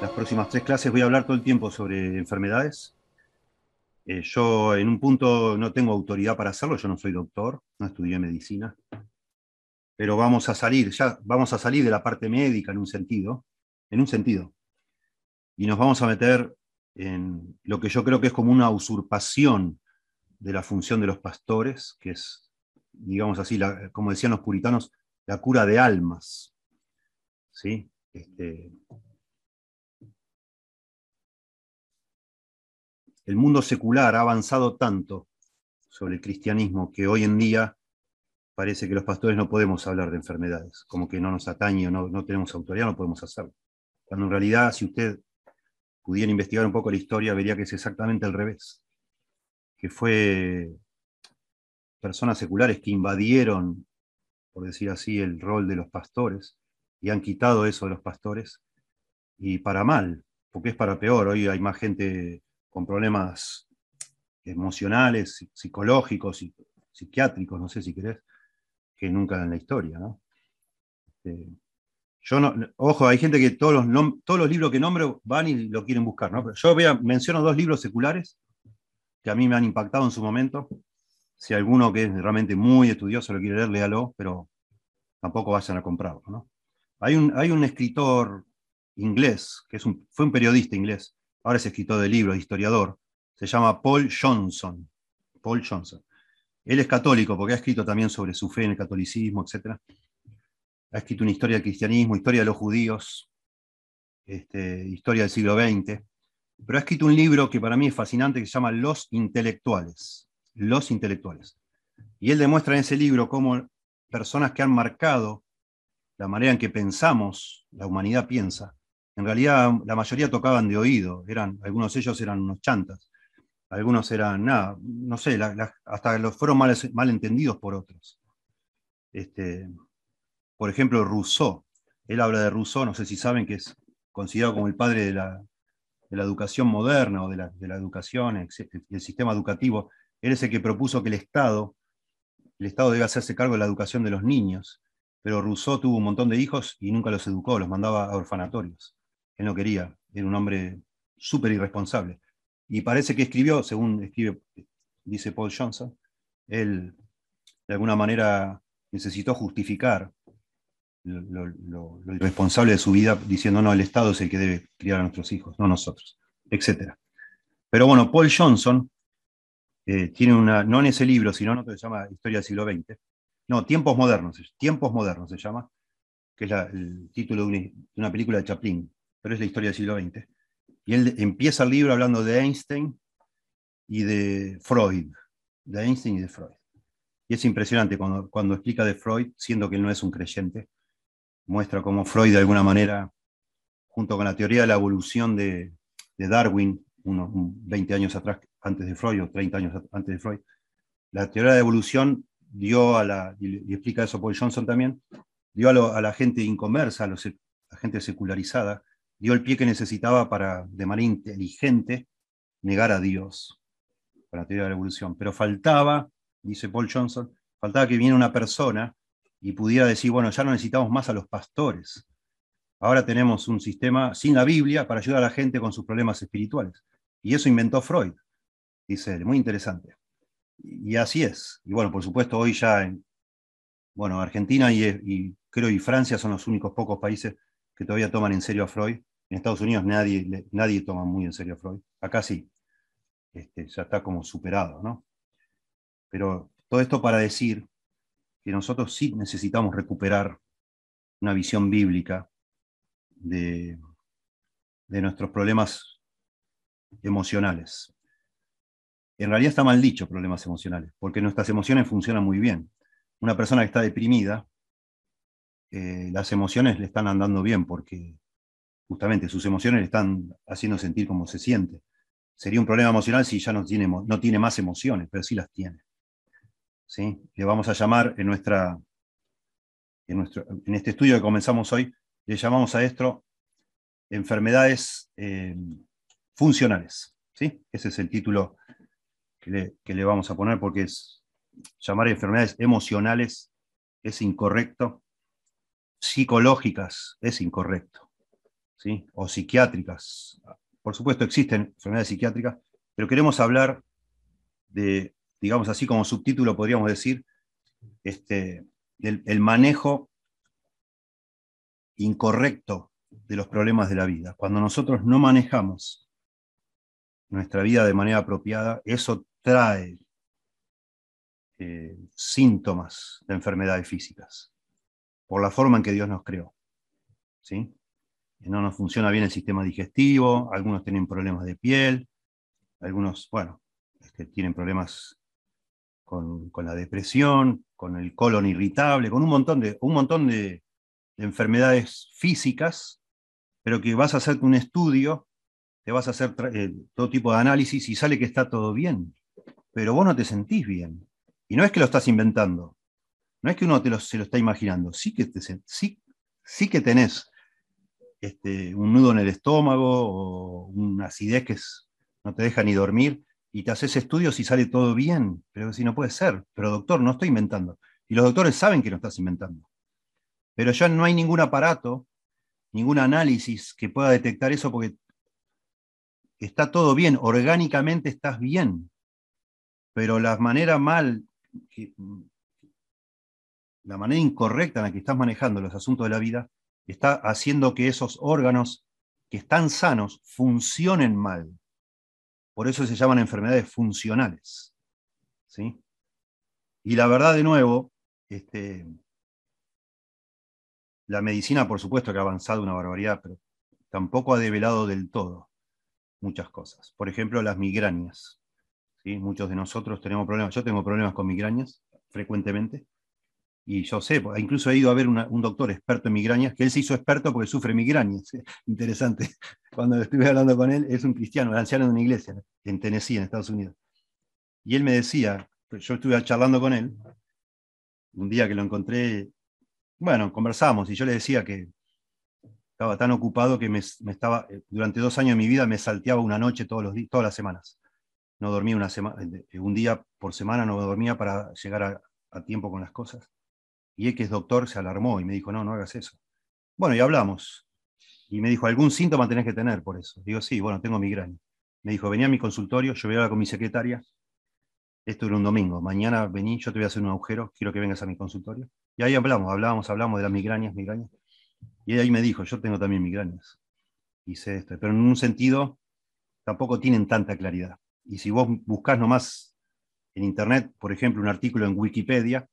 Las próximas tres clases voy a hablar todo el tiempo sobre enfermedades. Eh, yo en un punto no tengo autoridad para hacerlo, yo no soy doctor, no estudié medicina, pero vamos a salir, ya vamos a salir de la parte médica en un sentido, en un sentido, y nos vamos a meter en lo que yo creo que es como una usurpación de la función de los pastores, que es, digamos así, como decían los puritanos, la cura de almas. ¿Sí? Este, el mundo secular ha avanzado tanto sobre el cristianismo que hoy en día parece que los pastores no podemos hablar de enfermedades, como que no nos atañe o no, no tenemos autoridad, no podemos hacerlo. Cuando en realidad, si usted pudiera investigar un poco la historia, vería que es exactamente al revés, que fue personas seculares que invadieron, por decir así, el rol de los pastores y han quitado eso de los pastores, y para mal, porque es para peor. Hoy hay más gente con problemas emocionales, psicológicos, psiquiátricos, no sé si querés, que nunca en la historia. ¿no? Este, yo no, ojo, hay gente que todos los, todos los libros que nombro van y lo quieren buscar. ¿no? yo voy a, menciono dos libros seculares que a mí me han impactado en su momento. Si alguno que es realmente muy estudioso lo quiere leer, léalo, pero tampoco vayan a comprarlo. ¿no? Hay, un, hay un escritor inglés, que es un, fue un periodista inglés, ahora es escritor de libros, historiador, se llama Paul Johnson. Paul Johnson. Él es católico porque ha escrito también sobre su fe en el catolicismo, etc. Ha escrito una historia del cristianismo, historia de los judíos, este, historia del siglo XX, pero ha escrito un libro que para mí es fascinante que se llama Los intelectuales. Los intelectuales. Y él demuestra en ese libro cómo personas que han marcado la manera en que pensamos, la humanidad piensa, en realidad la mayoría tocaban de oído, eran, algunos de ellos eran unos chantas, algunos eran, nada, no sé, hasta los fueron mal, entendidos por otros. Este, por ejemplo, Rousseau, él habla de Rousseau, no sé si saben que es considerado como el padre de la, educación moderna o de la, educación, el sistema educativo. Él es el que propuso que el Estado, el Estado debe hacerse cargo de la educación de los niños, pero Rousseau tuvo un montón de hijos y nunca los educó, los mandaba a orfanatorios él no quería, era un hombre súper irresponsable. Y parece que escribió, según escribe, dice Paul Johnson, él de alguna manera necesitó justificar lo, irresponsable de su vida diciendo, no, el Estado es el que debe criar a nuestros hijos, no nosotros, etc. Pero bueno, Paul Johnson eh, tiene una, no en ese libro, sino en otro que se llama Historia del siglo XX, no, Tiempos Modernos, Tiempos Modernos se llama, que es el título de una película de Chaplin, pero es la historia del siglo XX. Y él empieza el libro hablando de Einstein y de Freud, de Einstein y de Freud. Y es impresionante cuando, cuando explica de Freud, siendo que él no es un creyente, muestra cómo Freud de alguna manera, junto con la teoría de la evolución de, de Darwin, unos 20 años atrás, antes de Freud, o 30 años antes de Freud, la teoría de evolución dio a la, y explica eso Paul Johnson también, dio a, la gente inconversa, a, los, a la gente secularizada, dio el pie que necesitaba para, de manera inteligente, negar a Dios, para la teoría de la evolución. Pero faltaba, dice Paul Johnson, faltaba que viniera una persona y pudiera decir, bueno, ya no necesitamos más a los pastores. Ahora tenemos un sistema sin la Biblia para ayudar a la gente con sus problemas espirituales. Y eso inventó Freud, dice él, muy interesante. Y así es. Y bueno, por supuesto, hoy ya en bueno, Argentina y, creo y Francia son los únicos pocos países que todavía toman en serio a Freud en Estados Unidos nadie, nadie toma muy en serio a Freud. Acá sí. Este, ya está como superado, ¿no? Pero todo esto para decir que nosotros sí necesitamos recuperar una visión bíblica de, de nuestros problemas emocionales. En realidad está mal dicho problemas emocionales, porque nuestras emociones funcionan muy bien. Una persona que está deprimida, eh, las emociones le están andando bien porque justamente sus emociones le están haciendo sentir como se siente. Sería un problema emocional si ya no tiene, no tiene más emociones, pero sí las tiene. ¿Sí? Le vamos a llamar en, nuestra, en, nuestro, en este estudio que comenzamos hoy, le llamamos a esto enfermedades eh, funcionales. ¿sí? Ese es el título que le, vamos a poner porque es, llamar enfermedades emocionales es incorrecto psicológicas es incorrecto, ¿sí? o psiquiátricas. Por supuesto existen enfermedades psiquiátricas, pero queremos hablar de, digamos así como subtítulo podríamos decir, este, del el manejo incorrecto de los problemas de la vida. Cuando nosotros no manejamos nuestra vida de manera apropiada, eso trae eh, síntomas de enfermedades físicas, por la forma en que Dios nos creó. ¿sí? No nos funciona bien el sistema digestivo, algunos tienen problemas de piel, algunos, bueno, este, tienen problemas con, la depresión, con el colon irritable, con un montón de, un montón de, enfermedades físicas, pero que vas a hacer un estudio, te vas a hacer eh, todo tipo de análisis y sale que está todo bien, pero vos no te sentís bien. Y no es que lo estás inventando, no es que uno te lo, se lo está imaginando, sí que, te, sí, sí que tenés este, un nudo en el estómago o una acidez que no te deja ni dormir, y te haces estudios y sale todo bien, pero si no puede ser, pero doctor, no estoy inventando. Y los doctores saben que no estás inventando. Pero ya no hay ningún aparato, ningún análisis que pueda detectar eso porque está todo bien, orgánicamente estás bien, pero la manera mal, la manera incorrecta en la que estás manejando los asuntos de la vida está haciendo que esos órganos que están sanos funcionen mal. Por eso se llaman enfermedades funcionales. ¿sí? Y la verdad, de nuevo, este, la medicina, por supuesto, que ha avanzado una barbaridad, pero tampoco ha develado del todo muchas cosas. Por ejemplo, las migrañas. ¿Sí? Muchos de nosotros tenemos problemas, yo tengo problemas con migrañas frecuentemente, y yo sé, incluso he ido a ver un doctor experto en migrañas, que él se hizo experto porque sufre migrañas. Interesante. Cuando estuve hablando con él, es un cristiano, anciano de una iglesia en Tennessee, en Estados Unidos. Y él me decía, pues, yo estuve charlando con él, un día que lo encontré, bueno, conversamos y yo le decía que estaba tan ocupado que me, estaba, eh, durante dos años de mi vida me salteaba una noche todos los todas las semanas. No dormía una semana, un día por semana no dormía para llegar a tiempo con las cosas. Y él, que es doctor, se alarmó y me dijo, no, no hagas eso. Bueno, y hablamos. Y me dijo, ¿algún síntoma tenés que tener por eso? Digo, sí, bueno, tengo migraña. Me dijo, venía a mi consultorio, yo voy a hablar con mi secretaria. Esto era un domingo. Mañana vení, yo te voy a hacer un agujero, quiero que vengas a mi consultorio. Y ahí hablamos, hablamos, hablamos de las migrañas, migrañas. Y ahí me dijo, yo tengo también migrañas. Hice esto. Pero en un sentido, tampoco tienen tanta claridad. Y si vos buscás nomás en Internet, por ejemplo, un artículo en Wikipedia,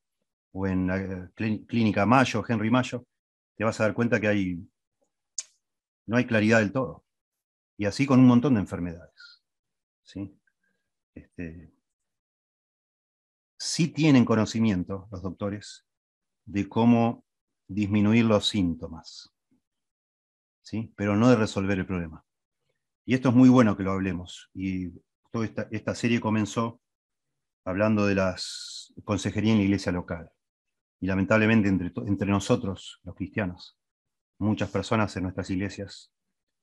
o en la clínica Mayo, Henry Mayo, te vas a dar cuenta que hay, no hay claridad del todo. Y así con un montón de enfermedades. ¿sí? Este, sí tienen conocimiento los doctores de cómo disminuir los síntomas, ¿sí? pero no de resolver el problema. Y esto es muy bueno que lo hablemos. Y esta, serie comenzó hablando de las consejerías en la iglesia local y lamentablemente entre, entre nosotros, los cristianos, muchas personas en nuestras iglesias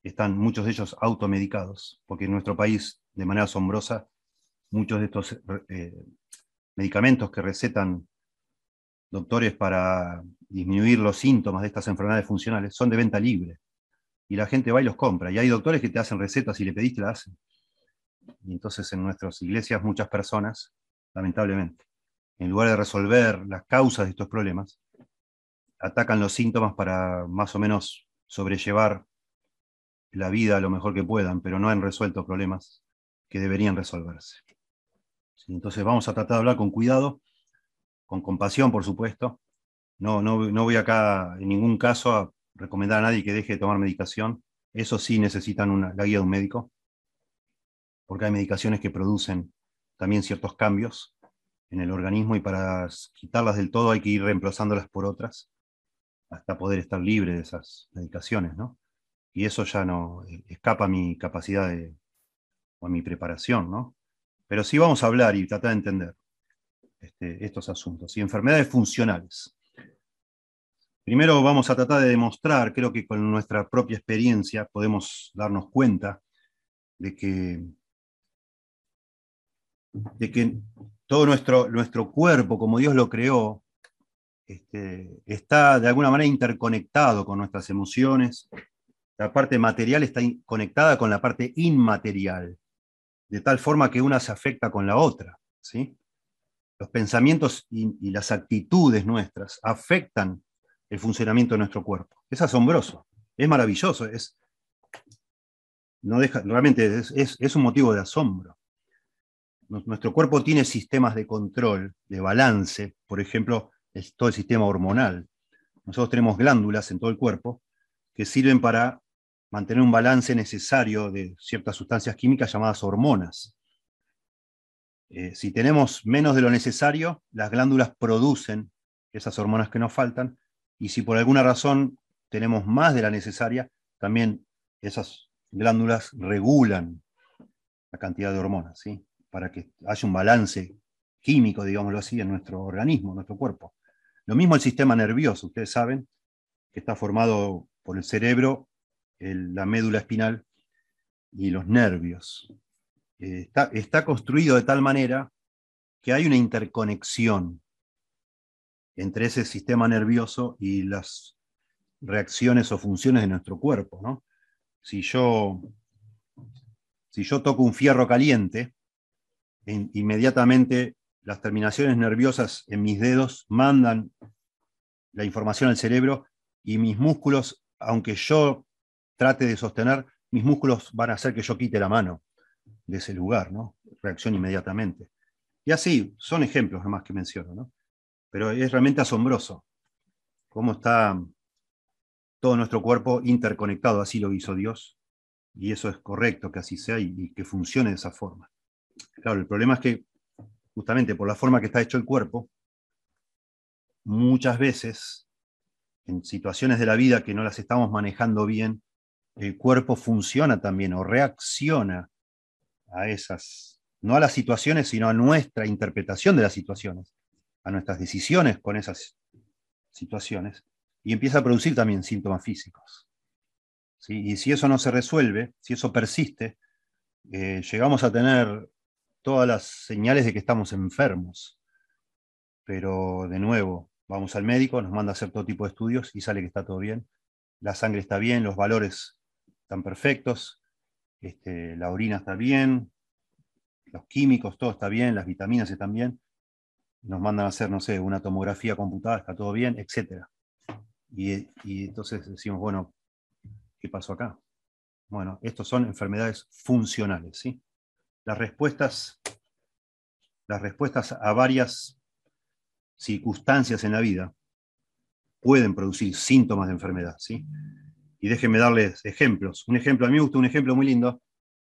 están, muchos de ellos automedicados, porque en nuestro país, de manera asombrosa, muchos de estos eh, medicamentos que recetan doctores para disminuir los síntomas de estas enfermedades funcionales son de venta libre. Y la gente va y los compra. Y hay doctores que te hacen recetas y le pediste, la hacen. Y entonces en nuestras iglesias muchas personas, lamentablemente, en lugar de resolver las causas de estos problemas, atacan los síntomas para más o menos sobrellevar la vida lo mejor que puedan, pero no han resuelto problemas que deberían resolverse. Entonces vamos a tratar de hablar con cuidado, con compasión, por supuesto. No, no, no voy acá en ningún caso a recomendar a nadie que deje de tomar medicación. Eso sí necesitan una, la guía de un médico, porque hay medicaciones que producen también ciertos cambios en el organismo y para quitarlas del todo hay que ir reemplazándolas por otras hasta poder estar libre de esas medicaciones, ¿no? Y eso ya no eh, escapa a mi capacidad de, o a mi preparación, ¿no? Pero sí vamos a hablar y tratar de entender este, estos asuntos. Y enfermedades funcionales. Primero vamos a tratar de demostrar, creo que con nuestra propia experiencia podemos darnos cuenta de que, de que todo nuestro, nuestro cuerpo, como Dios lo creó, este, está de alguna manera interconectado con nuestras emociones. La parte material está conectada con la parte inmaterial, de tal forma que una se afecta con la otra. ¿sí? Los pensamientos y, las actitudes nuestras afectan el funcionamiento de nuestro cuerpo. Es asombroso, es maravilloso, es, no deja, realmente es un motivo de asombro. Nuestro cuerpo tiene sistemas de control, de balance, por ejemplo, es todo el sistema hormonal. Nosotros tenemos glándulas en todo el cuerpo que sirven para mantener un balance necesario de ciertas sustancias químicas llamadas hormonas. Eh, si tenemos menos de lo necesario, las glándulas producen esas hormonas que nos faltan, y si por alguna razón tenemos más de la necesaria, también esas glándulas regulan la cantidad de hormonas, ¿sí? Para que haya un balance químico, digámoslo así, en nuestro organismo, en nuestro cuerpo. Lo mismo el sistema nervioso, ustedes saben que está formado por el cerebro, la médula espinal y los nervios. Eh, está, construido de tal manera que hay una interconexión entre ese sistema nervioso y las reacciones o funciones de nuestro cuerpo. Si, yo, si yo toco un fierro caliente, inmediatamente las terminaciones nerviosas en mis dedos mandan la información al cerebro y mis músculos, aunque yo trate de sostener, mis músculos van a hacer que yo quite la mano de ese lugar, ¿no? Reacción inmediatamente. Y así, son ejemplos nomás que menciono, ¿no? Pero es realmente asombroso cómo está todo nuestro cuerpo interconectado, así lo hizo Dios, y eso es correcto que así sea y que funcione de esa forma. Claro, el problema es que justamente por la forma que está hecho el cuerpo, muchas veces, en situaciones de la vida que no las estamos manejando bien, el cuerpo funciona también o reacciona a esas, no a las situaciones, sino a nuestra interpretación de las situaciones, a nuestras decisiones con esas situaciones, y empieza a producir también síntomas físicos. Y si eso no se resuelve, si eso persiste, eh, llegamos a tener todas las señales de que estamos enfermos. Pero de nuevo, vamos al médico, nos manda a hacer todo tipo de estudios y sale que está todo bien. La sangre está bien, los valores están perfectos, este, la orina está bien, los químicos, todo está bien, las vitaminas están bien. Nos mandan a hacer, no sé, una tomografía computada, está todo bien, etc. Y, y entonces decimos, bueno, ¿qué pasó acá? Bueno, estos son enfermedades funcionales, ¿sí? Las respuestas, las respuestas a varias circunstancias en la vida pueden producir síntomas de enfermedad. ¿sí? Y déjenme darles ejemplos. Un ejemplo, a mí me gusta un ejemplo muy lindo,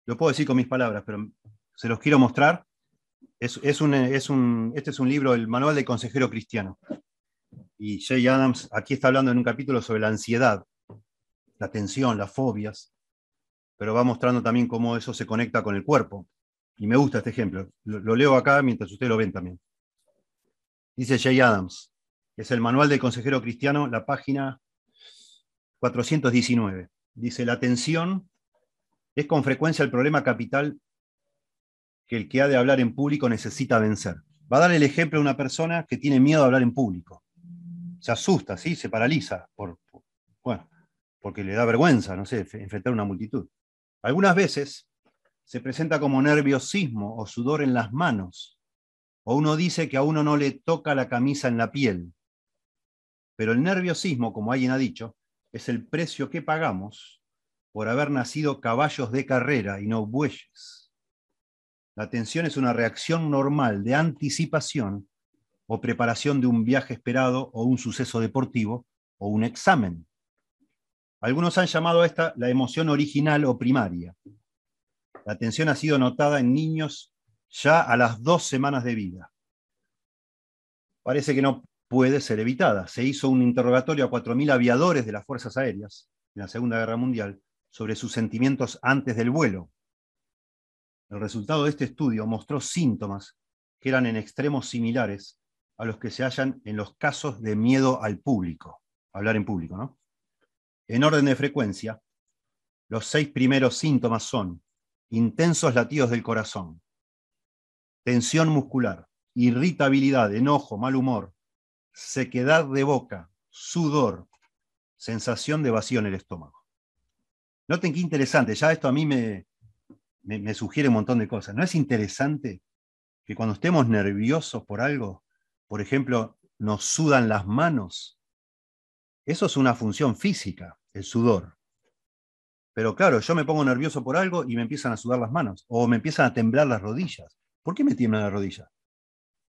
lo puedo decir con mis palabras, pero se los quiero mostrar. Es, un, es un, este es un libro, el Manual del Consejero Cristiano. Y Jay Adams aquí está hablando en un capítulo sobre la ansiedad, la tensión, las fobias, pero va mostrando también cómo eso se conecta con el cuerpo. Y me gusta este ejemplo. Lo, leo acá mientras ustedes lo ven también. Dice Jay Adams, es el manual del consejero cristiano, la página 419. Dice, la atención es con frecuencia el problema capital que el que ha de hablar en público necesita vencer. Va a dar el ejemplo de una persona que tiene miedo a hablar en público. Se asusta, ¿sí? se paraliza, por, bueno, porque le da vergüenza, no sé, enfrentar una multitud. Algunas veces se presenta como nerviosismo o sudor en las manos, o uno dice que a uno no le toca la camisa en la piel. Pero el nerviosismo, como alguien ha dicho, es el precio que pagamos por haber nacido caballos de carrera y no bueyes. La tensión es una reacción normal de anticipación o preparación de un viaje esperado o un suceso deportivo o un examen. Algunos han llamado a esta la emoción original o primaria. La tensión ha sido notada en niños ya a las dos semanas de vida. Parece que no puede ser evitada. Se hizo un interrogatorio a 4.000 aviadores de las Fuerzas Aéreas en la Segunda Guerra Mundial sobre sus sentimientos antes del vuelo. El resultado de este estudio mostró síntomas que eran en extremos similares a los que se hallan en los casos de miedo al público, hablar en público, ¿no? En orden de frecuencia, los seis primeros síntomas son intensos latidos del corazón, tensión muscular, irritabilidad, enojo, mal humor, sequedad de boca, sudor, sensación de vacío en el estómago. Noten qué interesante, ya esto a mí me, me, sugiere un montón de cosas. ¿No es interesante que cuando estemos nerviosos por algo, por ejemplo, nos sudan las manos? Eso es una función física, el sudor. Pero claro, yo me pongo nervioso por algo y me empiezan a sudar las manos o me empiezan a temblar las rodillas. ¿Por qué me tiemblan las rodillas?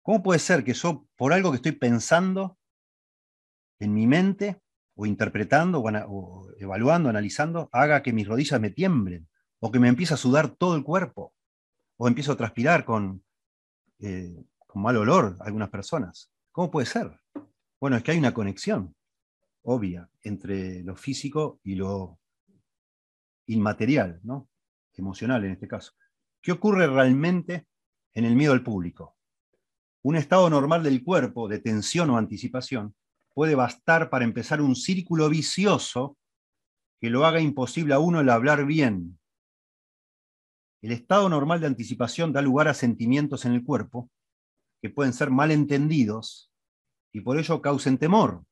¿Cómo puede ser que yo, por algo que estoy pensando en mi mente, o interpretando, o, evaluando, analizando, haga que mis rodillas me tiemblen, o que me empiece a sudar todo el cuerpo, o empiezo a transpirar con, eh, con mal olor algunas personas? ¿Cómo puede ser? Bueno, es que hay una conexión obvia entre lo físico y lo inmaterial, ¿no? emocional en este caso. ¿Qué ocurre realmente en el miedo al público? Un estado normal del cuerpo, de tensión o anticipación, puede bastar para empezar un círculo vicioso que lo haga imposible a uno el hablar bien. El estado normal de anticipación da lugar a sentimientos en el cuerpo que pueden ser malentendidos y por ello causen temor,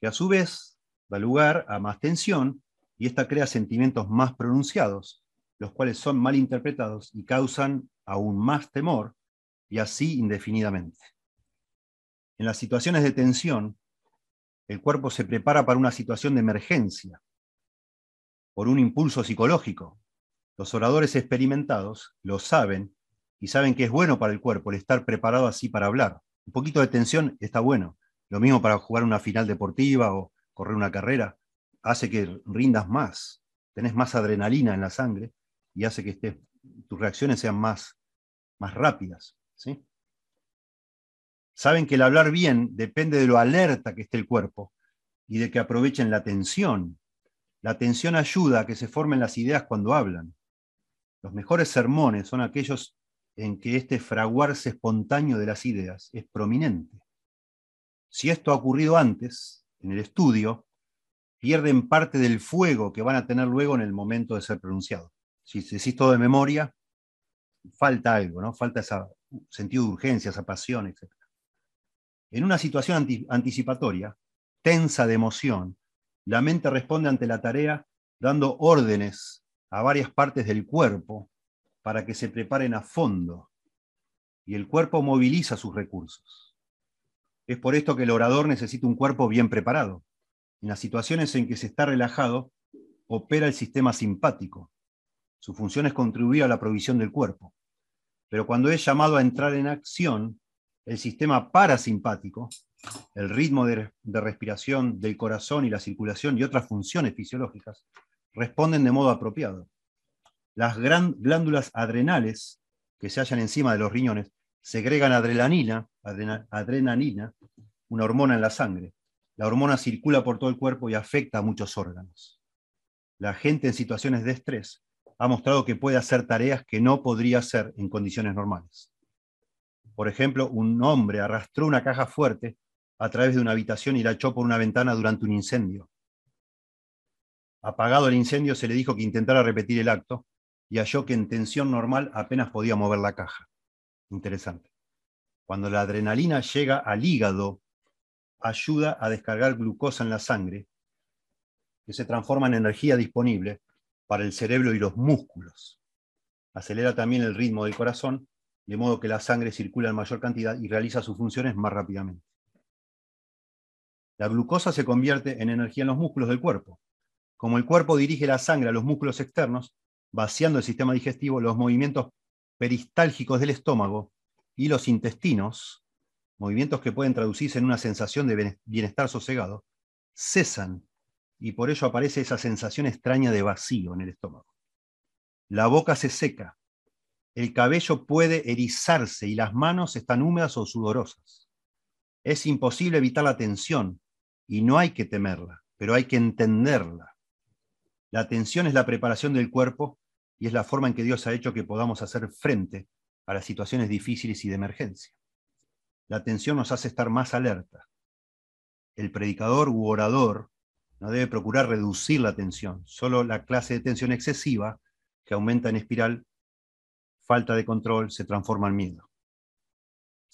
que a su vez da lugar a más tensión y esta crea sentimientos más pronunciados, los cuales son mal interpretados y causan aún más temor y así indefinidamente. En las situaciones de tensión, el cuerpo se prepara para una situación de emergencia, por un impulso psicológico. Los oradores experimentados lo saben y saben que es bueno para el cuerpo el estar preparado así para hablar. Un poquito de tensión está bueno. Lo mismo para jugar una final deportiva o correr una carrera. Hace que rindas más, tenés más adrenalina en la sangre y hace que tus reacciones sean más, más rápidas. Saben que el hablar bien depende de lo alerta que esté el cuerpo y de que aprovechen la atención. La atención ayuda a que se formen las ideas cuando hablan. Los mejores sermones son aquellos en que este fraguarse espontáneo de las ideas es prominente. Si esto ha ocurrido antes, en el estudio, pierden parte del fuego que van a tener luego en el momento de ser pronunciado. Si decís todo de memoria, falta algo, ¿no? Falta ese sentido de urgencia, esa pasión, etc. En una situación anticipatoria, tensa de emoción, la mente responde ante la tarea dando órdenes a varias partes del cuerpo para que se preparen a fondo, y el cuerpo moviliza sus recursos. Es por esto que el orador necesita un cuerpo bien preparado. En las situaciones en que se está relajado, opera el sistema simpático. Su función es contribuir a la provisión del cuerpo. Pero cuando es llamado a entrar en acción, el sistema parasimpático, el ritmo de, respiración del corazón y la circulación y otras funciones fisiológicas, responden de modo apropiado. Las glándulas adrenales que se hallan encima de los riñones segregan adrenalina, adrenalina, una hormona en la sangre. La hormona circula por todo el cuerpo y afecta a muchos órganos. La gente en situaciones de estrés ha mostrado que puede hacer tareas que no podría hacer en condiciones normales. Por ejemplo, un hombre arrastró una caja fuerte a través de una habitación y la echó por una ventana durante un incendio. Apagado el incendio, se le dijo que intentara repetir el acto y halló que en tensión normal apenas podía mover la caja. Interesante. Cuando la adrenalina llega al hígado, ayuda a descargar glucosa en la sangre, que se transforma en energía disponible para el cerebro y los músculos. Acelera también el ritmo del corazón, de modo que la sangre circula en mayor cantidad y realiza sus funciones más rápidamente. La glucosa se convierte en energía en los músculos del cuerpo. Como el cuerpo dirige la sangre a los músculos externos, vaciando el sistema digestivo, los movimientos peristálgicos del estómago y los intestinos, movimientos que pueden traducirse en una sensación de bienestar sosegado, cesan y por ello aparece esa sensación extraña de vacío en el estómago. La boca se seca, el cabello puede erizarse y las manos están húmedas o sudorosas. Es imposible evitar la tensión y no hay que temerla, pero hay que entenderla. La tensión es la preparación del cuerpo y es la forma en que Dios ha hecho que podamos hacer frente a las situaciones difíciles y de emergencia. La tensión nos hace estar más alerta. El predicador u orador no debe procurar reducir la tensión, solo la clase de tensión excesiva, que aumenta en espiral, falta de control, se transforma en miedo.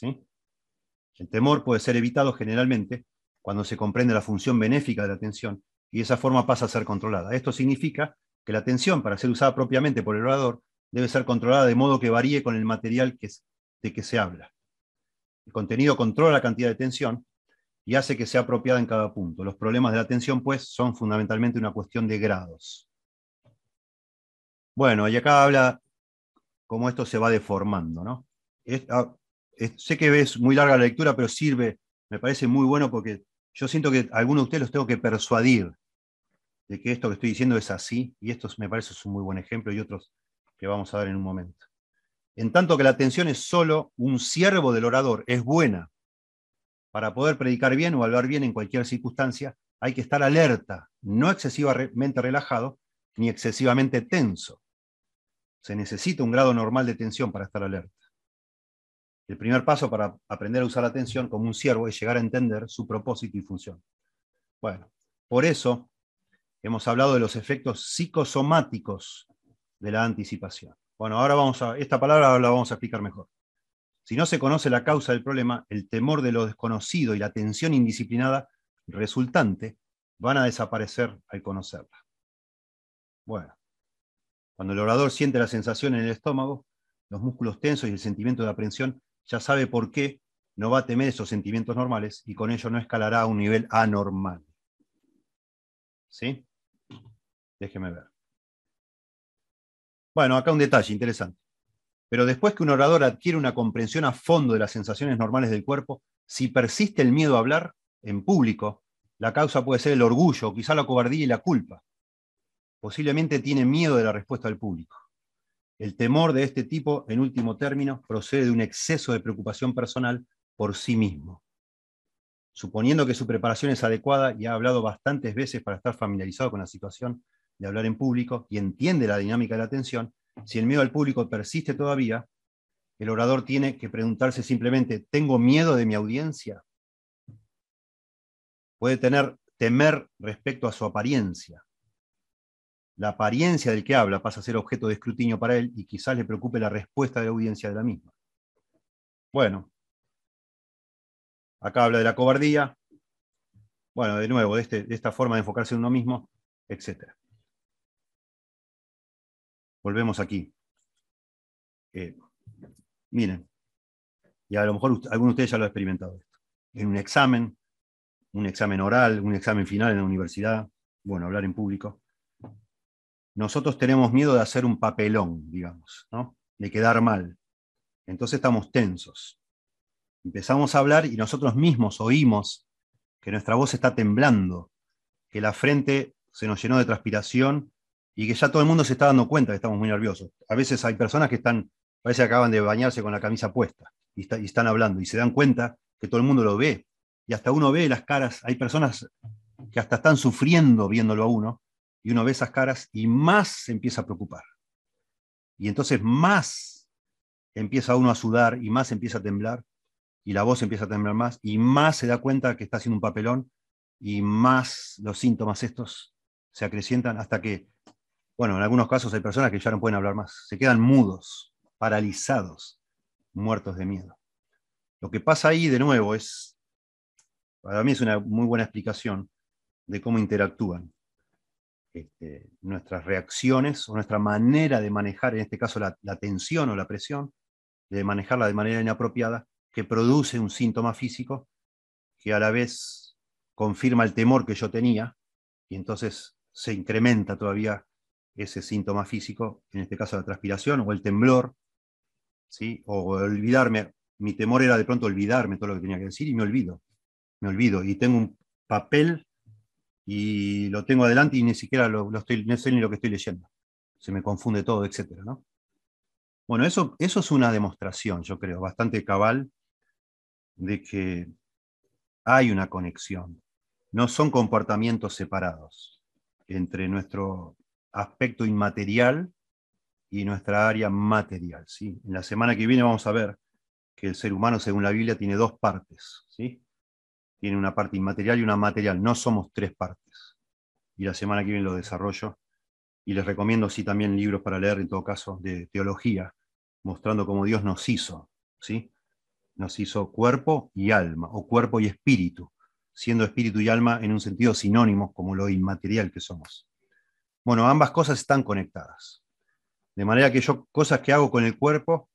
El temor puede ser evitado generalmente cuando se comprende la función benéfica de la atención y esa forma pasa a ser controlada. Esto significa que la atención, para ser usada propiamente por el orador, debe ser controlada de modo que varíe con el material de que se habla. El contenido controla la cantidad de atención y hace que sea apropiada en cada punto. Los problemas de la atención, pues, son fundamentalmente una cuestión de grados. Bueno, y acá habla cómo esto se va deformando, ¿no? Ah, sé que es muy larga la lectura, pero sirve, me parece muy bueno porque yo siento que algunos de ustedes los tengo que persuadir de que esto que estoy diciendo es así, y esto me parece un muy buen ejemplo, y otros que vamos a ver en un momento. En tanto que la atención es solo un siervo del orador, es buena. Para poder predicar bien o hablar bien en cualquier circunstancia, hay que estar alerta, no excesivamente relajado ni excesivamente tenso. Se necesita un grado normal de tensión para estar alerta. El primer paso para aprender a usar la atención como un siervo es llegar a entender su propósito y función. Bueno, por eso hemos hablado de los efectos psicosomáticos de la anticipación. Bueno, ahora vamos a, esta palabra la vamos a explicar mejor. Si no se conoce la causa del problema, el temor de lo desconocido y la tensión indisciplinada resultante van a desaparecer al conocerla. Bueno, cuando el orador siente la sensación en el estómago, los músculos tensos y el sentimiento de aprensión, ya sabe por qué no va a temer esos sentimientos normales y con ello no escalará a un nivel anormal. ¿Sí? Déjeme ver. Bueno, acá un detalle interesante. Pero después que un orador adquiere una comprensión a fondo de las sensaciones normales del cuerpo, si persiste el miedo a hablar en público, la causa puede ser el orgullo, quizá la cobardía y la culpa. Posiblemente tiene miedo de la respuesta del público. El temor de este tipo, en último término, procede de un exceso de preocupación personal por sí mismo. Suponiendo que su preparación es adecuada y ha hablado bastantes veces para estar familiarizado con la situación, de hablar en público y entiende la dinámica de la atención, si el miedo al público persiste todavía, el orador tiene que preguntarse simplemente, ¿tengo miedo de mi audiencia? Puede tener temer respecto a su apariencia. La apariencia del que habla pasa a ser objeto de escrutinio para él y quizás le preocupe la respuesta de la audiencia de la misma. Bueno, acá habla de la cobardía. Bueno, de nuevo, de, este, de esta forma de enfocarse en uno mismo, etc volvemos aquí. Eh, miren, y a lo mejor algunos de ustedes ya lo han experimentado esto. En un examen, un examen oral, un examen final en la universidad, bueno, hablar en público, nosotros tenemos miedo de hacer un papelón, digamos, ¿no? de quedar mal. Entonces estamos tensos. Empezamos a hablar y nosotros mismos oímos que nuestra voz está temblando, que la frente se nos llenó de transpiración y que ya todo el mundo se está dando cuenta que estamos muy nerviosos. A veces hay personas que están, parece que acaban de bañarse con la camisa puesta y, están hablando y se dan cuenta que todo el mundo lo ve. Y hasta uno ve las caras, hay personas que hasta están sufriendo viéndolo a uno, y uno ve esas caras y más se empieza a preocupar. Y entonces más empieza uno a sudar y más empieza a temblar, y la voz empieza a temblar más, y más se da cuenta que está haciendo un papelón, y más los síntomas estos se acrecientan hasta que bueno, en algunos casos hay personas que ya no pueden hablar más, se quedan mudos, paralizados, muertos de miedo. Lo que pasa ahí, de nuevo, es, para mí es una muy buena explicación de cómo interactúan este, nuestras reacciones o nuestra manera de manejar, en este caso, la, la tensión o la presión, de manejarla de manera inapropiada, que produce un síntoma físico que a la vez confirma el temor que yo tenía y entonces se incrementa todavía ese síntoma físico, en este caso la transpiración o el temblor, ¿sí? o olvidarme. Mi temor era de pronto olvidarme todo lo que tenía que decir y me olvido. Me olvido y tengo un papel y lo tengo adelante y ni siquiera lo, estoy, sé ni lo que estoy leyendo. Se me confunde todo, etc. ¿no? Bueno, eso, eso es una demostración, yo creo, bastante cabal de que hay una conexión. No son comportamientos separados entre nuestro aspecto inmaterial y nuestra área material. ¿sí? En la semana que viene vamos a ver que el ser humano, según la Biblia, tiene dos partes. ¿sí? Tiene una parte inmaterial y una material. No somos tres partes. Y la semana que viene lo desarrollo. Y les recomiendo sí también libros para leer, en todo caso, de teología, mostrando cómo Dios nos hizo. ¿sí? nos hizo cuerpo y alma, o cuerpo y espíritu, siendo espíritu y alma en un sentido sinónimo como lo inmaterial que somos. Bueno, ambas cosas están conectadas. De manera que yo, cosas que hago con el cuerpo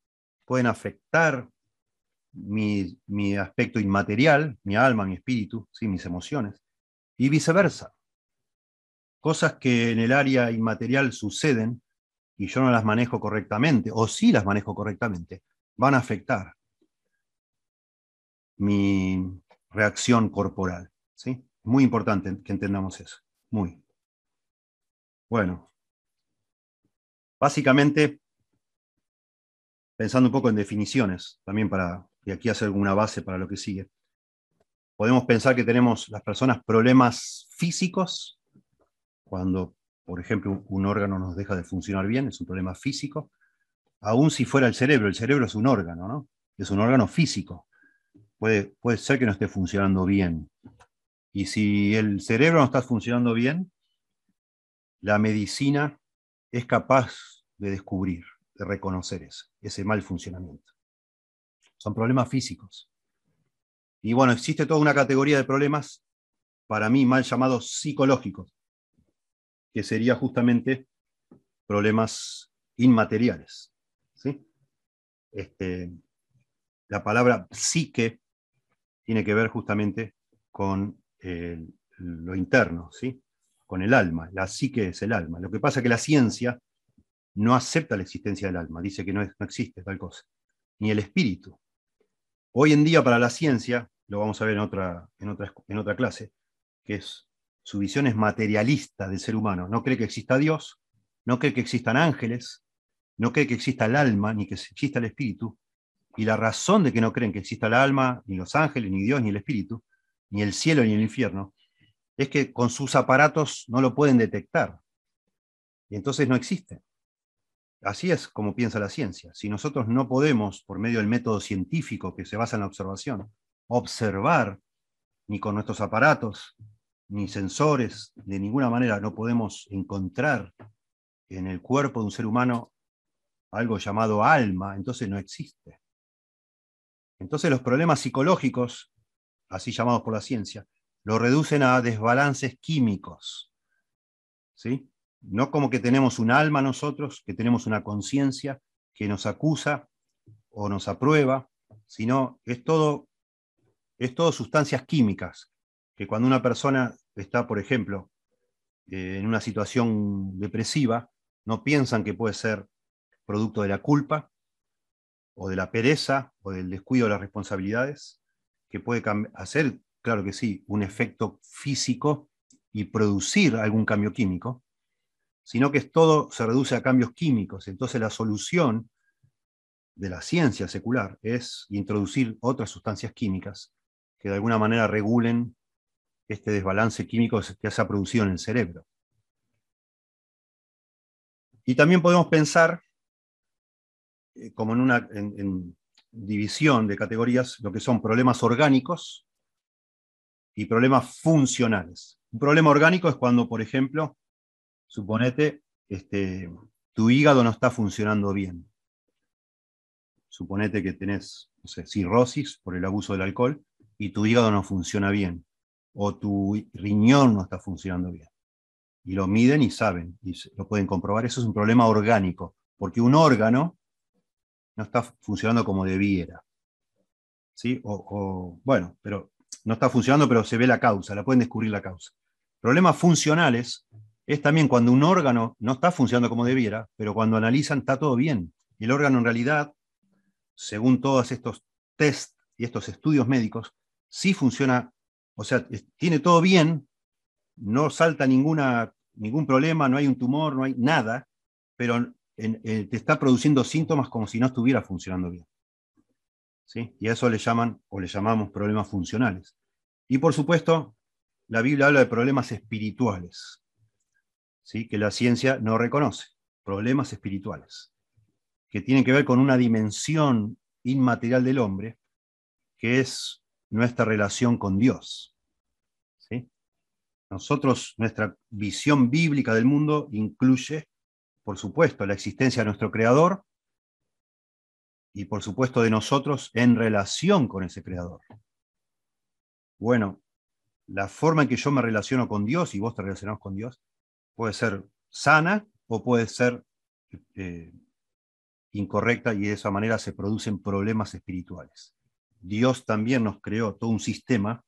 pueden afectar mi, aspecto inmaterial, mi alma, mi espíritu, ¿sí? mis emociones, y viceversa. Cosas que en el área inmaterial suceden y yo no las manejo correctamente, o sí las manejo correctamente, van a afectar mi reacción corporal. ¿sí? Muy importante que entendamos eso. Muy. Bueno, básicamente, pensando un poco en definiciones, también para y aquí hacer alguna base para lo que sigue, podemos pensar que tenemos las personas problemas físicos, cuando, por ejemplo, un órgano nos deja de funcionar bien, es un problema físico, aún si fuera el cerebro, el cerebro es un órgano, ¿no? Es un órgano físico. Puede, puede ser que no esté funcionando bien. Y si el cerebro no está funcionando bien, la medicina es capaz de descubrir, de reconocer ese, ese mal funcionamiento. Son problemas físicos. Y bueno, existe toda una categoría de problemas, para mí mal llamados psicológicos, que sería justamente problemas inmateriales. ¿sí? Este, la palabra psique tiene que ver justamente con lo interno, ¿sí? Con el alma. La psique es el alma. Lo que pasa es que la ciencia no acepta la existencia del alma, dice que no, no existe tal cosa, ni el espíritu. Hoy en día para la ciencia, lo vamos a ver en otra, en otra, en otra clase, que es su visión es materialista del ser humano. No cree que exista Dios, no cree que existan ángeles, no cree que exista el alma, ni que exista el espíritu. Y la razón de que no creen que exista el alma, ni los ángeles, ni Dios, ni el espíritu, ni el cielo, ni el infierno, es que con sus aparatos no lo pueden detectar. Y entonces no existe. Así es como piensa la ciencia. Si nosotros no podemos, por medio del método científico que se basa en la observación, observar ni con nuestros aparatos, ni sensores, de ninguna manera no podemos encontrar en el cuerpo de un ser humano algo llamado alma, entonces no existe. Entonces los problemas psicológicos, así llamados por la ciencia, lo reducen a desbalances químicos. ¿sí? No como que tenemos un alma nosotros, que tenemos una conciencia que nos acusa o nos aprueba, sino es todo, es todo sustancias químicas, que cuando una persona está, por ejemplo, eh, en una situación depresiva, no piensan que puede ser producto de la culpa, o de la pereza, o del descuido de las responsabilidades, que puede hacer, claro que sí, un efecto físico y producir algún cambio químico, sino que todo se reduce a cambios químicos. Entonces la solución de la ciencia secular es introducir otras sustancias químicas que de alguna manera regulen este desbalance químico que se ha producido en el cerebro. Y también podemos pensar, eh, como en una división de categorías, lo que son problemas orgánicos y problemas funcionales. Un problema orgánico es cuando, por ejemplo, Suponete, este, tu hígado no está funcionando bien. Suponete que tenés cirrosis por el abuso del alcohol y tu hígado no funciona bien. O tu riñón no está funcionando bien. Y lo miden y saben, y lo pueden comprobar. Eso es un problema orgánico, porque un órgano no está funcionando como debiera. ¿Sí? O, bueno, pero no está funcionando, pero se ve la causa, la pueden descubrir la causa. Problemas funcionales es también cuando un órgano no está funcionando como debiera, pero cuando analizan está todo bien. El órgano en realidad, según todos estos test y estos estudios médicos, sí funciona, o sea, tiene todo bien, no salta ninguna, ningún problema, no hay un tumor, no hay nada, pero te está produciendo síntomas como si no estuviera funcionando bien. ¿Sí? Y a eso le llaman o le llamamos problemas funcionales. Y por supuesto, la Biblia habla de problemas espirituales que la ciencia no reconoce, problemas espirituales, que tienen que ver con una dimensión inmaterial del hombre, que es nuestra relación con Dios. Nosotros, nuestra visión bíblica del mundo incluye, por supuesto, la existencia de nuestro Creador y por supuesto de nosotros en relación con ese creador. Bueno, la forma en que yo me relaciono con Dios y vos te relacionás con Dios puede ser sana o puede ser eh, incorrecta y de esa manera se producen problemas espirituales. Dios también nos creó todo un sistema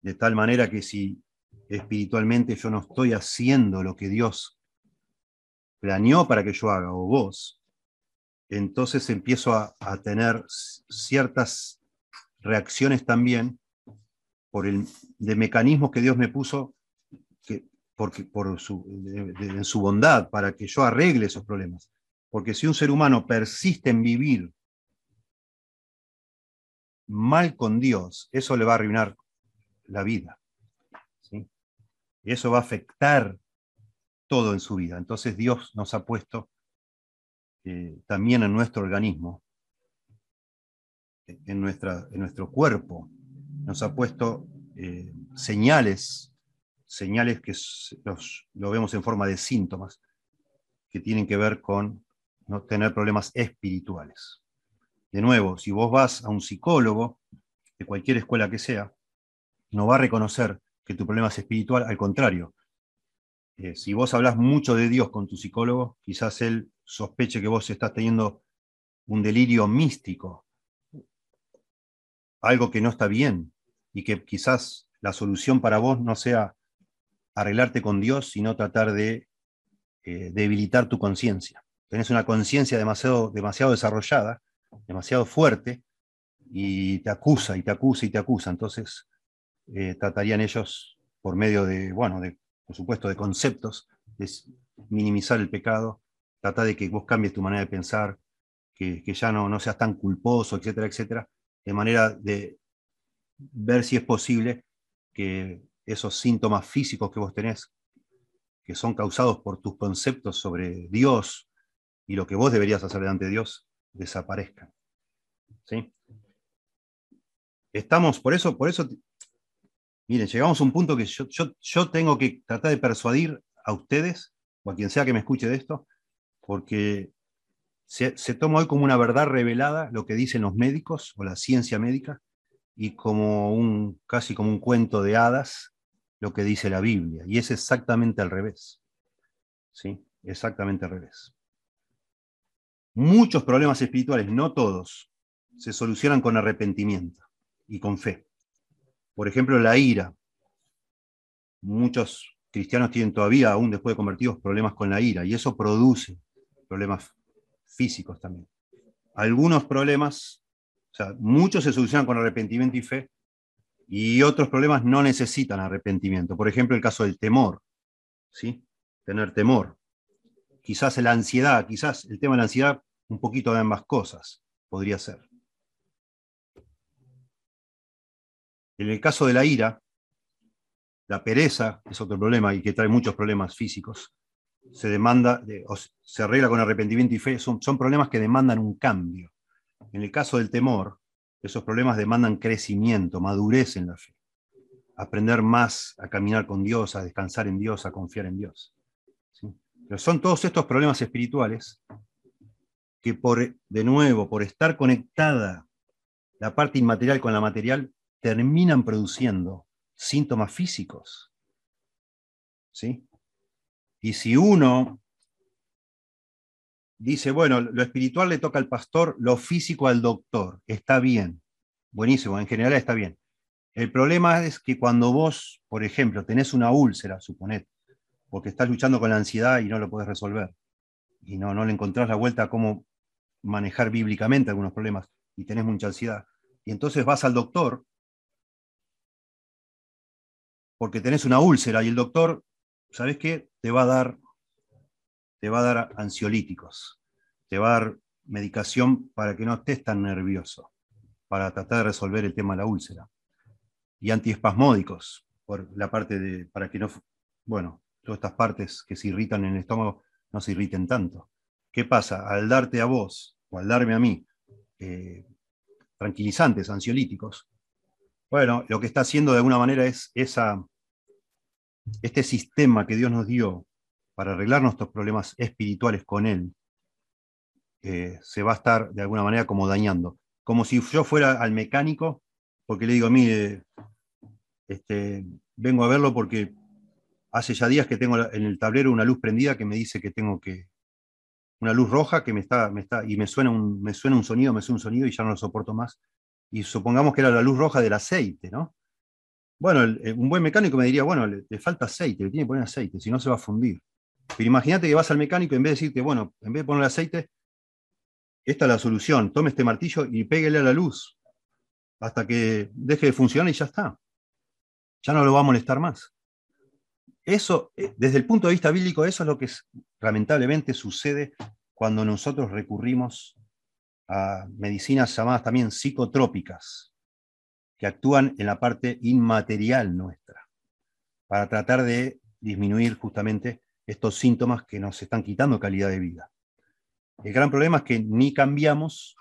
de tal manera que si espiritualmente yo no estoy haciendo lo que Dios planeó para que yo haga o vos, entonces empiezo a, tener ciertas reacciones también por el, de mecanismos que Dios me puso que, por su, en su bondad para que yo arregle esos problemas. Porque si un ser humano persiste en vivir mal con Dios, eso le va a arruinar la vida. ¿sí? Y eso va a afectar todo en su vida. Entonces Dios nos ha puesto eh, también en nuestro organismo, en, nuestra, en nuestro cuerpo, nos ha puesto eh, señales, señales que lo vemos en forma de síntomas, que tienen que ver con no tener problemas espirituales. De nuevo, si vos vas a un psicólogo, de cualquier escuela que sea, no va a reconocer que tu problema es espiritual, al contrario. Eh, si vos hablas mucho de Dios con tu psicólogo, quizás él sospeche que vos estás teniendo un delirio místico, algo que no está bien, y que quizás la solución para vos no sea arreglarte con Dios, sino tratar de eh, debilitar tu conciencia. Tenés una conciencia demasiado, demasiado desarrollada, demasiado fuerte, y te acusa y te acusa y te acusa. Entonces, eh, tratarían ellos, por medio de, bueno, de, por supuesto, de conceptos, es minimizar el pecado, tratar de que vos cambies tu manera de pensar, que, ya no, no seas tan culposo, etcétera, etcétera, de manera de ver si es posible que esos síntomas físicos que vos tenés, que son causados por tus conceptos sobre Dios y lo que vos deberías hacer delante de Dios, desaparezcan. ¿Sí? Estamos, por eso, por eso Miren, llegamos a un punto que yo, yo, tengo que tratar de persuadir a ustedes, o a quien sea que me escuche de esto, porque se, toma hoy como una verdad revelada lo que dicen los médicos o la ciencia médica, y como un, casi como un cuento de hadas lo que dice la Biblia. Y es exactamente al revés. ¿Sí? Exactamente al revés. Muchos problemas espirituales, no todos, se solucionan con arrepentimiento y con fe. Por ejemplo, la ira. Muchos cristianos tienen todavía, aún después de convertidos, problemas con la ira, y eso produce problemas físicos también. Algunos problemas, o sea, muchos se solucionan con arrepentimiento y fe, y otros problemas no necesitan arrepentimiento. Por ejemplo, el caso del temor, ¿sí? Tener temor. Quizás la ansiedad, quizás el tema de la ansiedad, un poquito de ambas cosas, podría ser. En el caso de la ira, la pereza es otro problema y que trae muchos problemas físicos. Se demanda, se arregla con arrepentimiento y fe, son, son problemas que demandan un cambio. En el caso del temor, esos problemas demandan crecimiento, madurez en la fe. Aprender más a caminar con Dios, a descansar en Dios, a confiar en Dios. Pero son todos estos problemas espirituales que por, de nuevo, por estar conectada la parte inmaterial con la material, terminan produciendo síntomas físicos. ¿Sí? Y si uno dice, bueno, lo espiritual le toca al pastor, lo físico al doctor, está bien, buenísimo, en general está bien. El problema es que cuando vos, por ejemplo, tenés una úlcera, suponed, porque estás luchando con la ansiedad y no lo podés resolver, y no, no le encontrás la vuelta a cómo manejar bíblicamente algunos problemas, y tenés mucha ansiedad, y entonces vas al doctor, porque tenés una úlcera y el doctor, ¿sabes qué? Te va a dar, te va a dar ansiolíticos, te va a dar medicación para que no estés tan nervioso, para tratar de resolver el tema de la úlcera. Y antiespasmódicos, por la parte de, para que no, bueno, todas estas partes que se irritan en el estómago no se irriten tanto. ¿Qué pasa? Al darte a vos, o al darme a mí, eh, tranquilizantes, ansiolíticos, bueno, lo que está haciendo de alguna manera es esa, este sistema que Dios nos dio para arreglar nuestros problemas espirituales con Él, eh, se va a estar de alguna manera como dañando. Como si yo fuera al mecánico, porque le digo, mire, este, vengo a verlo porque hace ya días que tengo en el tablero una luz prendida que me dice que tengo que, una luz roja que me está, me está y me suena, un, me suena un sonido, me suena un sonido y ya no lo soporto más. Y supongamos que era la luz roja del aceite, ¿no? Bueno, un buen mecánico me diría, bueno, le, falta aceite, le tiene que poner aceite, si no se va a fundir. Pero imagínate que vas al mecánico y en vez de decirte, bueno, en vez de poner aceite, esta es la solución, tome este martillo y péguele a la luz hasta que deje de funcionar y ya está. Ya no lo va a molestar más. Eso, eh, desde el punto de vista bíblico, eso es lo que lamentablemente sucede cuando nosotros recurrimos a medicinas llamadas también psicotrópicas, actúan en la parte inmaterial nuestra, para tratar de disminuir justamente estos síntomas que nos están quitando calidad de vida. El gran problema es que ni cambiamos,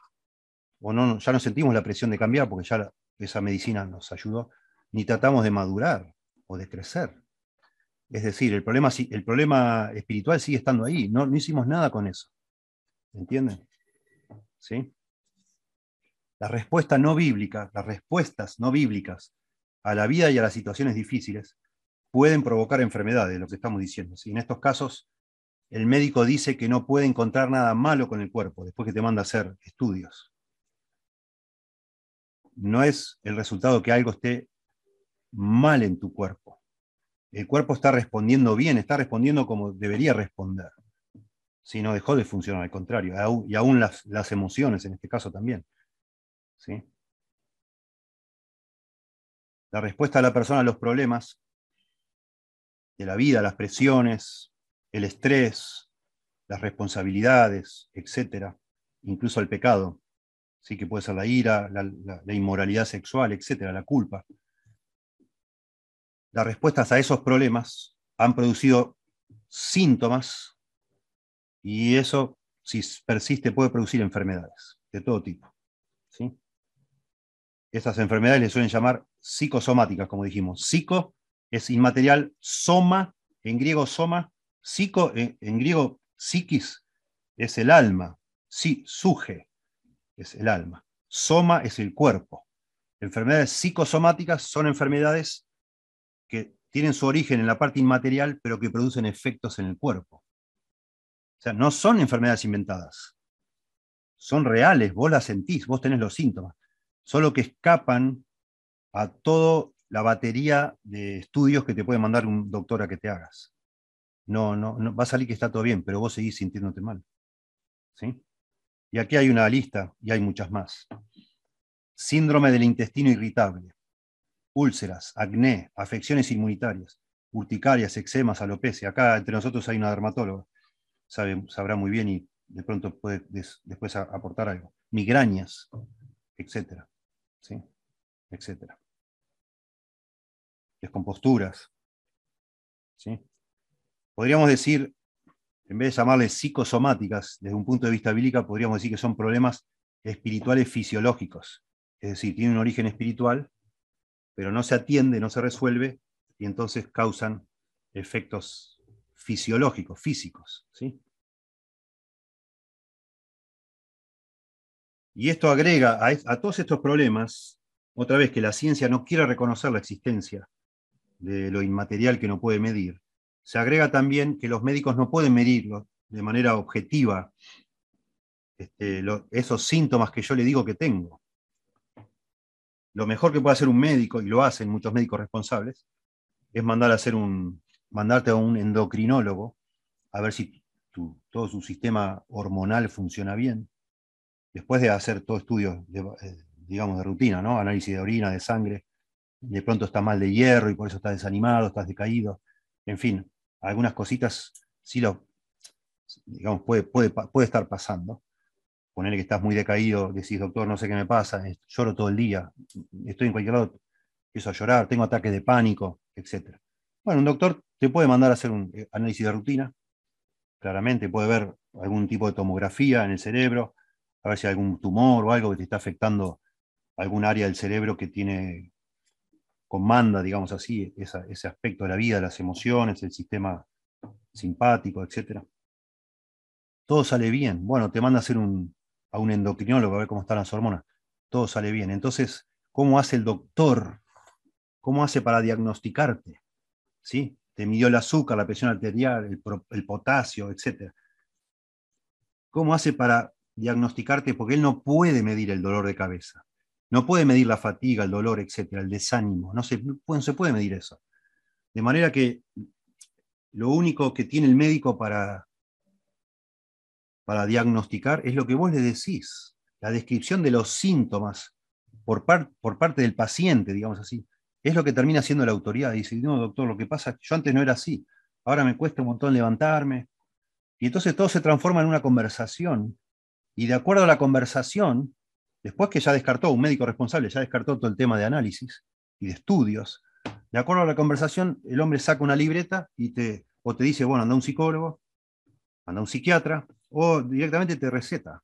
o no, ya no sentimos la presión de cambiar, porque ya esa medicina nos ayudó, ni tratamos de madurar o de crecer. Es decir, el problema, el problema espiritual sigue estando ahí, no, no hicimos nada con eso. ¿Entienden? ¿Sí? La respuesta no bíblica, las respuestas no bíblicas a la vida y a las situaciones difíciles pueden provocar enfermedades, lo que estamos diciendo. En estos casos, el médico dice que no puede encontrar nada malo con el cuerpo después que te manda a hacer estudios. No es el resultado que algo esté mal en tu cuerpo. El cuerpo está respondiendo bien, está respondiendo como debería responder. Si no dejó de funcionar, al contrario, y aún las emociones en este caso también. La respuesta de la persona a los problemas de la vida, las presiones, el estrés, las responsabilidades, etcétera, incluso el pecado, ¿sí? que puede ser la ira, la, inmoralidad sexual, etcétera, la culpa. Las respuestas a esos problemas han producido síntomas y eso, si persiste, puede producir enfermedades de todo tipo. ¿Sí? Estas enfermedades le suelen llamar psicosomáticas, como dijimos. Psico es inmaterial, soma, en griego soma, Psico, en, griego, psiquis, es el alma. Sí, suje es el alma. Soma es el cuerpo. Enfermedades psicosomáticas son enfermedades que tienen su origen en la parte inmaterial, pero que producen efectos en el cuerpo. O sea, no son enfermedades inventadas. Son reales, vos las sentís, vos tenés los síntomas. Solo que escapan a toda la batería de estudios que te puede mandar un doctor a que te hagas no, no, va a salir que está todo bien, pero vos seguís sintiéndote mal. ¿Sí? Y aquí hay una lista, y hay muchas más. Síndrome del intestino irritable, úlceras, acné, afecciones inmunitarias, urticarias, eczemas, alopecia. Acá entre nosotros hay una dermatóloga, sabrá muy bien y de pronto puede después aportar algo. Migrañas, etcétera. ¿Sí? Etcétera. Descomposturas. ¿Sí? podríamos decir, en vez de llamarles psicosomáticas, desde un punto de vista bíblico, podríamos decir que son problemas espirituales fisiológicos. Es decir, tienen un origen espiritual, pero no se atiende, no se resuelve, y entonces causan efectos fisiológicos, físicos. ¿sí? Y esto agrega a, todos estos problemas, otra vez que la ciencia no quiere reconocer la existencia de lo inmaterial que no puede medir, se agrega también que los médicos no pueden medirlo de manera objetiva este, esos síntomas que yo le digo que tengo. Lo mejor que puede hacer un médico, y lo hacen muchos médicos responsables, es mandar a hacer un, mandarte a un endocrinólogo a ver si todo su sistema hormonal funciona bien. Después de hacer todo estudio, eh, digamos, de rutina, ¿no? análisis de orina, de sangre, de pronto está mal de hierro y por eso estás desanimado, estás decaído. En fin, algunas cositas sí lo, digamos, puede, puede, puede estar pasando. Ponerle que estás muy decaído, decís, doctor, no sé qué me pasa, lloro todo el día, estoy en cualquier lado, empiezo a llorar, tengo ataques de pánico, etc. Bueno, un doctor te puede mandar a hacer un eh, análisis de rutina, claramente, puede ver algún tipo de tomografía en el cerebro, a ver si hay algún tumor o algo que te está afectando algún área del cerebro que tiene comanda, digamos así, ese aspecto de la vida, las emociones, el sistema simpático, etc. todo sale bien. Bueno, te manda a hacer un, a un endocrinólogo a ver cómo están las hormonas. Todo sale bien. Entonces, ¿cómo hace el doctor? ¿Cómo hace para diagnosticarte? ¿Sí? Te midió el azúcar, la presión arterial, el, el potasio, etc. ¿Cómo hace para diagnosticarte? Porque él no puede medir el dolor de cabeza. No puede medir la fatiga, el dolor, etc., el desánimo. No se, se puede medir eso. De manera que lo único que tiene el médico para, para diagnosticar es lo que vos le decís, la descripción de los síntomas por, por parte del paciente, digamos así. Es lo que termina siendo la autoridad. Dice, no, doctor, lo que pasa es que yo antes no era así, ahora me cuesta un montón levantarme. Y entonces todo se transforma en una conversación. Y de acuerdo a la conversación, después que ya descartó, un médico responsable ya descartó todo el tema de análisis y de estudios, de acuerdo a la conversación, el hombre saca una libreta y te, o te dice, bueno, anda un psicólogo, anda un psiquiatra, o directamente te receta.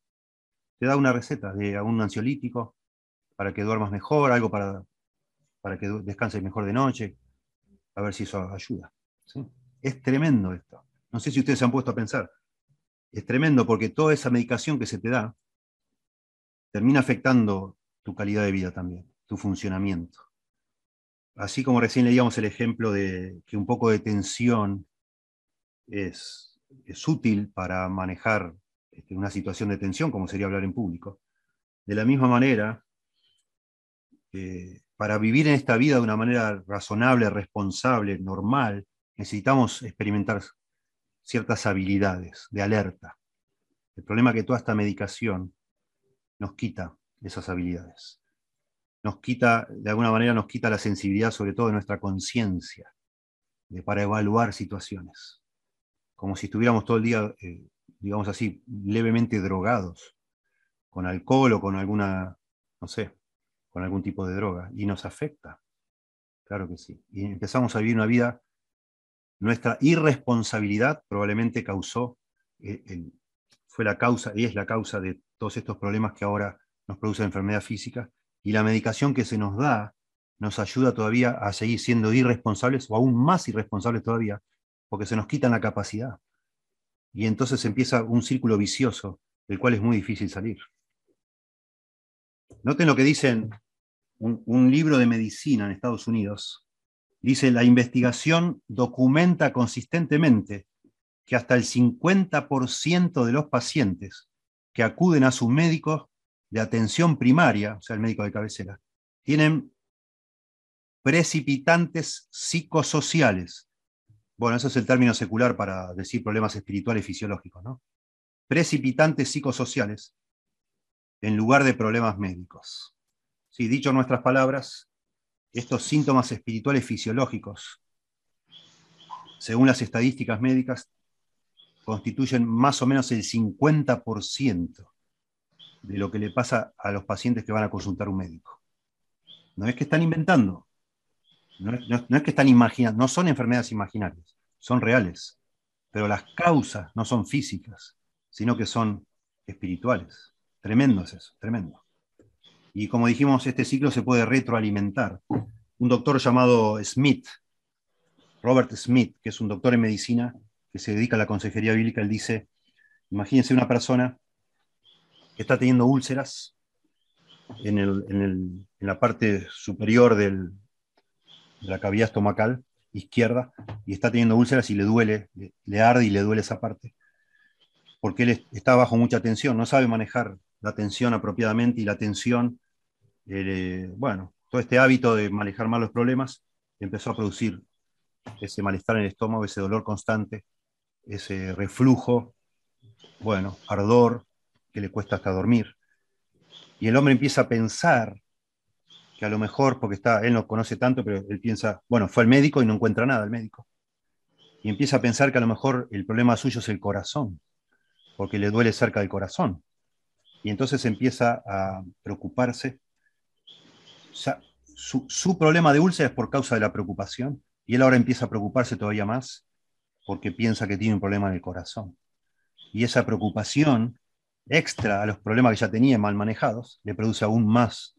Te da una receta de un ansiolítico para que duermas mejor, algo para, para que descanses mejor de noche, a ver si eso ayuda. Es tremendo esto. No sé si ustedes se han puesto a pensar. Es tremendo porque toda esa medicación que se te da termina afectando tu calidad de vida también, tu funcionamiento. Así como recién leíamos el ejemplo de que un poco de tensión es, es útil para manejar este, una situación de tensión, como sería hablar en público. De la misma manera, eh, para vivir en esta vida de una manera razonable, responsable, normal, necesitamos experimentar ciertas habilidades de alerta. El problema es que toda esta medicación nos quita esas habilidades. Nos quita, de alguna manera, nos quita la sensibilidad, sobre todo de nuestra conciencia, para evaluar situaciones como si estuviéramos todo el día, eh, digamos así, levemente drogados, con alcohol o con alguna, no sé, con algún tipo de droga, y nos afecta. Claro que sí. Y empezamos a vivir una vida, nuestra irresponsabilidad probablemente causó, eh, fue la causa y es la causa de todos estos problemas que ahora nos producen enfermedad física, y la medicación que se nos da nos ayuda todavía a seguir siendo irresponsables o aún más irresponsables todavía porque se nos quitan la capacidad. Y entonces empieza un círculo vicioso del cual es muy difícil salir. Noten lo que dicen un libro de medicina en Estados Unidos. Dice, la investigación documenta consistentemente que hasta el 50% de los pacientes que acuden a su médico de atención primaria, o sea, el médico de cabecera, tienen precipitantes psicosociales bueno, ese es el término secular para decir problemas espirituales fisiológicos, ¿no? Precipitantes psicosociales en lugar de problemas médicos. Sí, dicho nuestras palabras, estos síntomas espirituales fisiológicos, según las estadísticas médicas, constituyen más o menos el 50% de lo que le pasa a los pacientes que van a consultar un médico. No es que están inventando, no, es que están imaginando, no son enfermedades imaginarias, son reales, pero las causas no son físicas, sino que son espirituales. Tremendo es eso, tremendo. Y como dijimos, este ciclo se puede retroalimentar. Un doctor llamado Smith, Robert Smith, que es un doctor en medicina que se dedica a la consejería bíblica, él dice, imagínense una persona que está teniendo úlceras en, en la parte superior del, la cavidad estomacal izquierda y está teniendo úlceras y le duele, le, arde y le duele esa parte, porque él está bajo mucha tensión, no sabe manejar la tensión apropiadamente y la tensión, eh, bueno, todo este hábito de manejar mal los problemas empezó a producir ese malestar en el estómago, ese dolor constante, ese reflujo, bueno, ardor que le cuesta hasta dormir. Y el hombre empieza a pensar que a lo mejor, porque está, él no conoce tanto, pero él piensa, bueno, fue al médico y no encuentra nada el médico. Y empieza a pensar que a lo mejor el problema suyo es el corazón, porque le duele cerca del corazón. Y entonces empieza a preocuparse. su, problema de úlcera es por causa de la preocupación, y él ahora empieza a preocuparse todavía más porque piensa que tiene un problema en el corazón. Y esa preocupación extra a los problemas que ya tenía mal manejados le produce aún más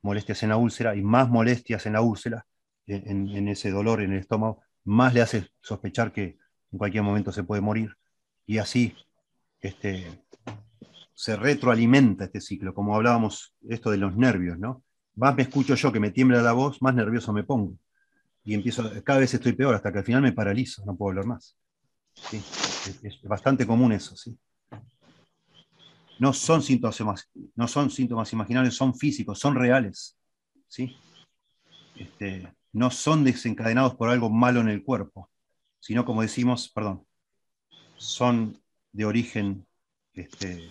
molestias en la úlcera y más molestias en la úlcera, en, ese dolor en el estómago, más le hace sospechar que en cualquier momento se puede morir. Y así este, se retroalimenta este ciclo, como hablábamos esto de los nervios, ¿no? Más me escucho yo que me tiembla la voz, más nervioso me pongo. Y empiezo, cada vez estoy peor, hasta que al final me paralizo, no puedo hablar más. Es, bastante común eso, ¿sí? No son, síntomas, no son síntomas imaginarios, son físicos, son reales. ¿sí? Este, no son desencadenados por algo malo en el cuerpo, sino como decimos, perdón, son de origen este,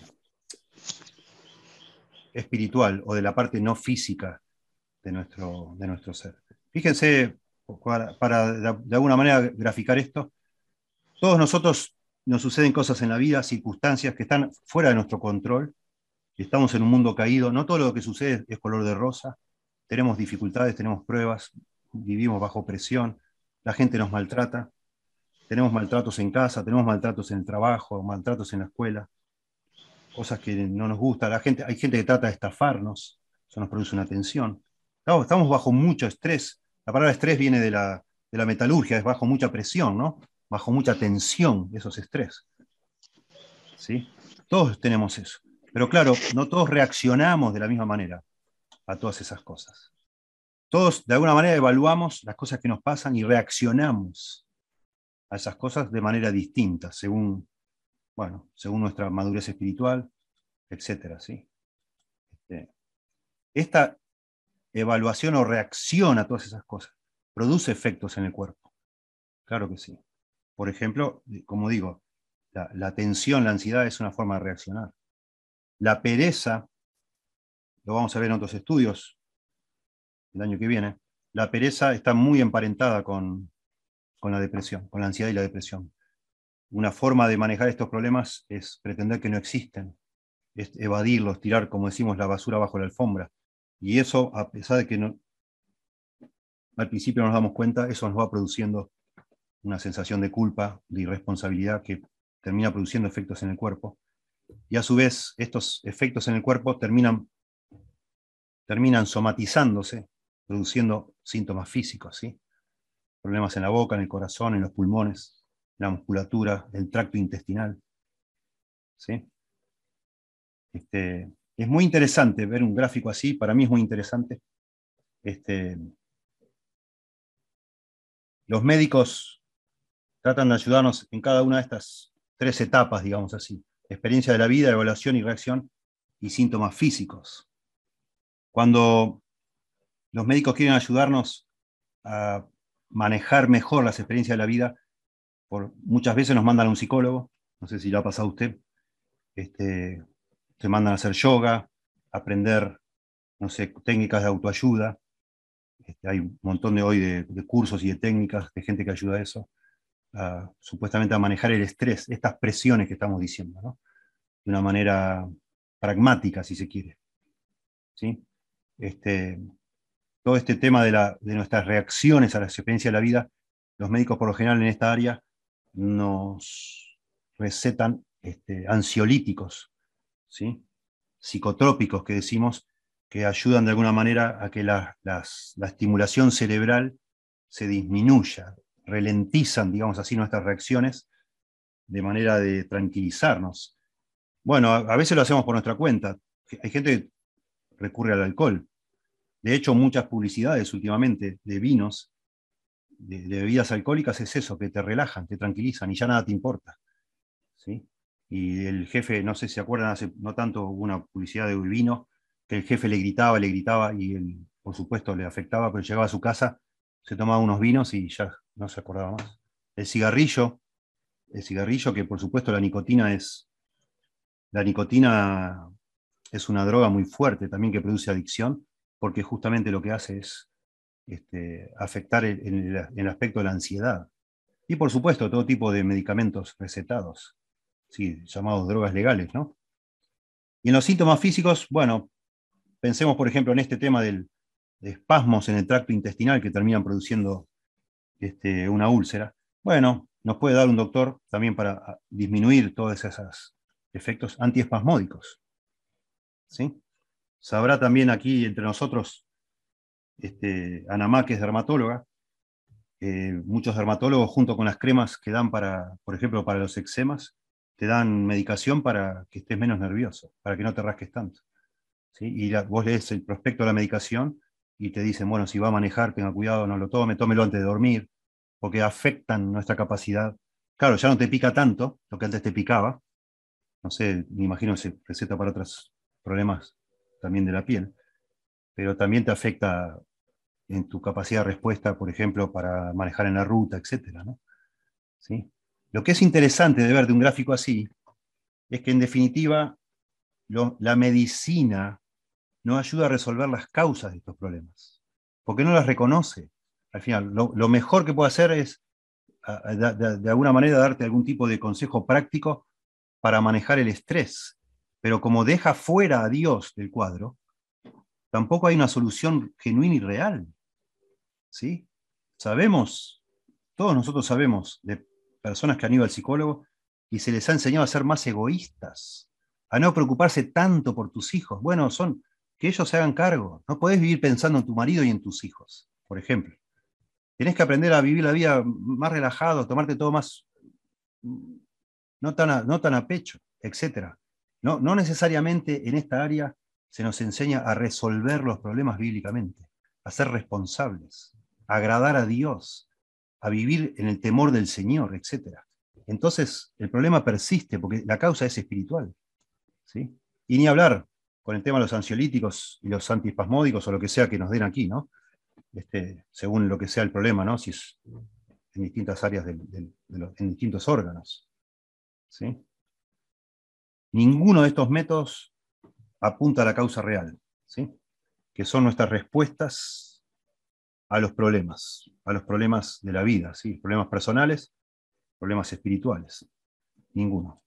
espiritual o de la parte no física de nuestro, de nuestro ser. Fíjense, para, de, alguna manera graficar esto, todos nosotros nos suceden cosas en la vida, circunstancias que están fuera de nuestro control, estamos en un mundo caído, no todo lo que sucede es color de rosa, tenemos dificultades, tenemos pruebas, vivimos bajo presión, la gente nos maltrata, tenemos maltratos en casa, tenemos maltratos en el trabajo, maltratos en la escuela, cosas que no nos gustan. La gente, hay gente que trata de estafarnos, eso nos produce una tensión. Estamos, bajo mucho estrés. La palabra estrés viene de la, de la metalurgia, es bajo mucha presión, ¿no? bajo mucha tensión, eso es estrés. ¿Sí? Todos tenemos eso. Pero claro, no todos reaccionamos de la misma manera a todas esas cosas. Todos de alguna manera evaluamos las cosas que nos pasan y reaccionamos a esas cosas de manera distinta, según bueno, según nuestra madurez espiritual, etc. ¿sí? Este, esta evaluación o reacción a todas esas cosas produce efectos en el cuerpo. Claro que sí. Por ejemplo, como digo, la, la tensión, la ansiedad es una forma de reaccionar. La pereza, lo vamos a ver en otros estudios el año que viene, la pereza está muy emparentada con, con la depresión, con la ansiedad y la depresión una forma de manejar estos problemas es pretender que no existen, es evadirlos, tirar, como decimos, la basura bajo la alfombra. Y eso, a pesar de que no, al principio nos damos cuenta, eso nos va produciendo una sensación de culpa, de irresponsabilidad que termina produciendo efectos en el cuerpo. Y a su vez, estos efectos en el cuerpo terminan, terminan somatizándose, produciendo síntomas físicos, problemas en la boca, en el corazón, en los pulmones, la musculatura, el tracto intestinal. ¿sí? Este, es muy interesante ver un gráfico así, para mí es muy interesante. Este, los médicos tratan de ayudarnos en cada una de estas tres etapas, digamos así. Experiencia de la vida, evaluación y reacción y síntomas físicos. Cuando los médicos quieren ayudarnos a manejar mejor las experiencias de la vida, muchas veces nos mandan a un psicólogo, no sé si lo ha pasado a usted, este, te mandan a hacer yoga, aprender, no sé, técnicas de autoayuda. Este, hay un montón de hoy de, cursos y de técnicas de gente que ayuda a eso, supuestamente a manejar el estrés, estas presiones que estamos diciendo, de una manera pragmática, si se quiere. ¿Sí? Este, todo este tema de, la, de nuestras reacciones a la experiencia de la vida, los médicos por lo general en esta área nos recetan este, ansiolíticos, ¿sí? psicotrópicos que decimos, que ayudan de alguna manera a que la, estimulación cerebral se disminuya, ralentizan, digamos así, nuestras reacciones de manera de tranquilizarnos. Bueno, a, veces lo hacemos por nuestra cuenta. Hay gente que recurre al alcohol. De hecho, muchas publicidades últimamente de vinos de, bebidas alcohólicas es eso, que te relajan, te tranquilizan y ya nada te importa. ¿sí? Y el jefe, no sé si se acuerdan, hace no tanto hubo una publicidad de vino, que el jefe le gritaba, le gritaba y por supuesto le afectaba, pero llegaba a su casa, se tomaba unos vinos y ya no se acordaba más. El cigarrillo, el cigarrillo que por supuesto la nicotina es, la nicotina es una droga muy fuerte también que produce adicción, porque justamente lo que hace es este, afectar en el, aspecto de la ansiedad. Y por supuesto, todo tipo de medicamentos recetados, llamados drogas legales, ¿no? Y en los síntomas físicos, bueno, pensemos por ejemplo en este tema del, de espasmos en el tracto intestinal que terminan produciendo este, una úlcera. Bueno, nos puede dar un doctor también para disminuir todos esos efectos antiespasmódicos. ¿sí? Sabrá también aquí entre nosotros este, Anamá, que es dermatóloga, muchos dermatólogos junto con las cremas que dan para, por ejemplo, para los eczemas, te dan medicación para que estés menos nervioso, para que no te rasques tanto. Y vos lees el prospecto de la medicación y te dicen, bueno, si va a manejar, tenga cuidado, no lo tome, tómelo antes de dormir, porque afectan nuestra capacidad. Claro, ya no te pica tanto, lo que antes te picaba. No sé, me imagino se receta para otros problemas también de la piel, pero también te afecta en tu capacidad de respuesta, por ejemplo, para manejar en la ruta, etc. ¿Sí? Lo que es interesante de ver de un gráfico así es que en definitiva la medicina no ayuda a resolver las causas de estos problemas, porque no las reconoce. Al final, lo, mejor que puede hacer es, de, alguna manera, darte algún tipo de consejo práctico para manejar el estrés, pero como deja fuera a Dios del cuadro, tampoco hay una solución genuina y real. ¿Sí? Sabemos, todos nosotros sabemos de personas que han ido al psicólogo y se les ha enseñado a ser más egoístas, a no preocuparse tanto por tus hijos. Bueno, son que ellos se hagan cargo. No podés vivir pensando en tu marido y en tus hijos, por ejemplo. Tenés que aprender a vivir la vida más relajado, tomarte todo más, no tan a, no tan a pecho, etc. No, no necesariamente en esta área se nos enseña a resolver los problemas bíblicamente, a ser responsables, a agradar a Dios, a vivir en el temor del Señor, etc. Entonces, el problema persiste porque la causa es espiritual. ¿sí? Y ni hablar con el tema de los ansiolíticos y los antispasmódicos o lo que sea que nos den aquí, ¿no? Este, según lo que sea el problema, ¿no? Si es en distintas áreas, en distintos órganos. ¿sí? Ninguno de estos métodos apunta a la causa real, ¿sí? que son nuestras respuestas a los problemas, a los problemas de la vida, ¿sí? problemas personales, problemas espirituales. Ninguno.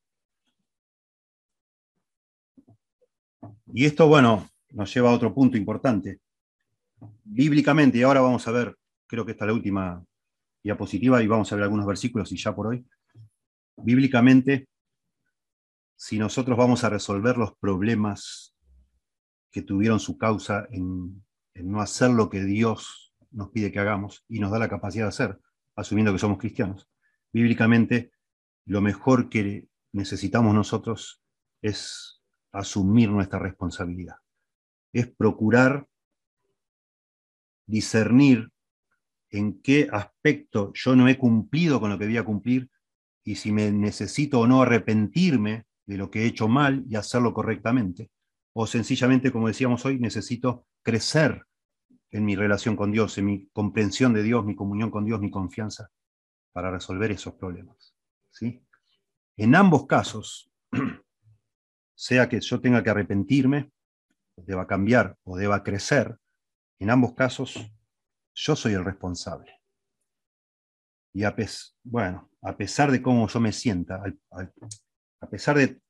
Y esto, bueno, nos lleva a otro punto importante. Bíblicamente, y ahora vamos a ver, creo que esta es la última diapositiva y vamos a ver algunos versículos y ya por hoy. Bíblicamente, si nosotros vamos a resolver los problemas que tuvieron su causa en, no hacer lo que Dios nos pide que hagamos y nos da la capacidad de hacer, asumiendo que somos cristianos, bíblicamente lo mejor que necesitamos nosotros es asumir nuestra responsabilidad. Es procurar discernir en qué aspecto yo no he cumplido con lo que debía cumplir y si me necesito o no arrepentirme de lo que he hecho mal y hacerlo correctamente. O sencillamente, como decíamos hoy, necesito crecer en mi relación con Dios, en mi comprensión de Dios, mi comunión con Dios, mi confianza para resolver esos problemas. ¿sí? En ambos casos, sea que yo tenga que arrepentirme, deba cambiar o deba crecer, en ambos casos yo soy el responsable. Y a, bueno, a pesar de cómo yo me sienta, a pesar de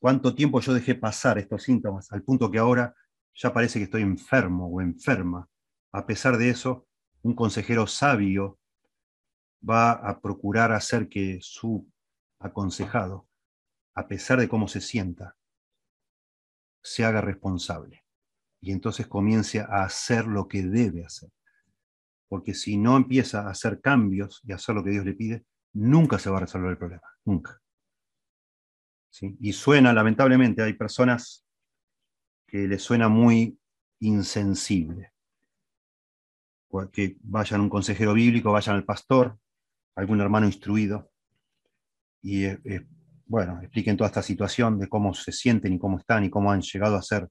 cuánto tiempo yo dejé pasar estos síntomas, al punto que ahora ya parece que estoy enfermo o enferma, a pesar de eso, un consejero sabio va a procurar hacer que su aconsejado, a pesar de cómo se sienta, se haga responsable y entonces comience a hacer lo que debe hacer. Porque si no empieza a hacer cambios y a hacer lo que Dios le pide, nunca se va a resolver el problema, nunca. ¿Sí? Y suena, lamentablemente, hay personas que les suena muy insensible. Que vayan a un consejero bíblico, vayan al pastor, algún hermano instruido, y bueno, expliquen toda esta situación de cómo se sienten y cómo están y cómo han llegado a ser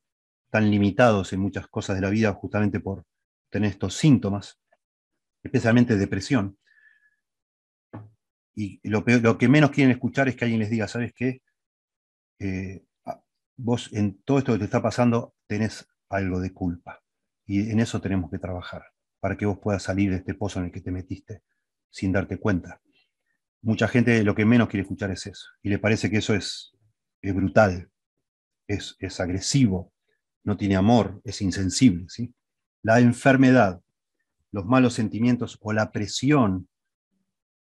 tan limitados en muchas cosas de la vida justamente por tener estos síntomas, especialmente depresión. Y lo, que menos quieren escuchar es que alguien les diga, ¿sabes qué? Eh, vos en todo esto que te está pasando tenés algo de culpa. Y en eso tenemos que trabajar, para que vos puedas salir de este pozo en el que te metiste sin darte cuenta mucha gente lo que menos quiere escuchar es eso. Y le parece que eso es, brutal, es, es, agresivo, no tiene amor, es insensible. ¿sí? La enfermedad, los malos sentimientos o la presión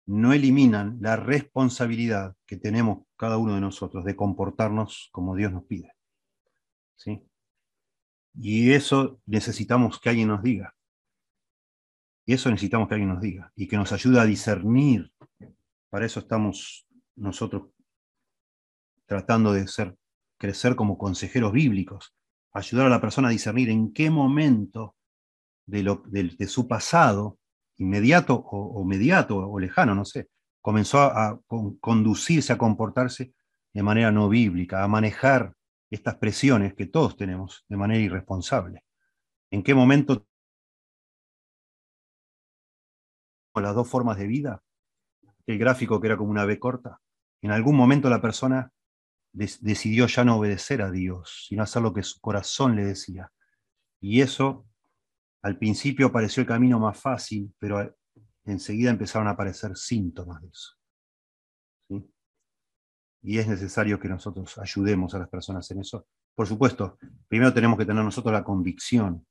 no eliminan la responsabilidad que tenemos cada uno de nosotros de comportarnos como Dios nos pide. ¿sí? Y eso necesitamos que alguien nos diga. Y eso necesitamos que alguien nos diga y que nos ayude a discernir para eso estamos nosotros tratando de ser, crecer como consejeros bíblicos, ayudar a la persona a discernir en qué momento de, lo, de, su pasado, inmediato o, mediato o lejano, no sé, comenzó a, conducirse, a comportarse de manera no bíblica, a manejar estas presiones que todos tenemos de manera irresponsable. ¿En qué momento las dos formas de vida? El gráfico que era como una B corta. En algún momento la persona decidió ya no obedecer a Dios, sino hacer lo que su corazón le decía. Y eso al principio pareció el camino más fácil, pero enseguida empezaron a aparecer síntomas de eso. Y es necesario que nosotros ayudemos a las personas en eso. Por supuesto, primero tenemos que tener nosotros la convicción.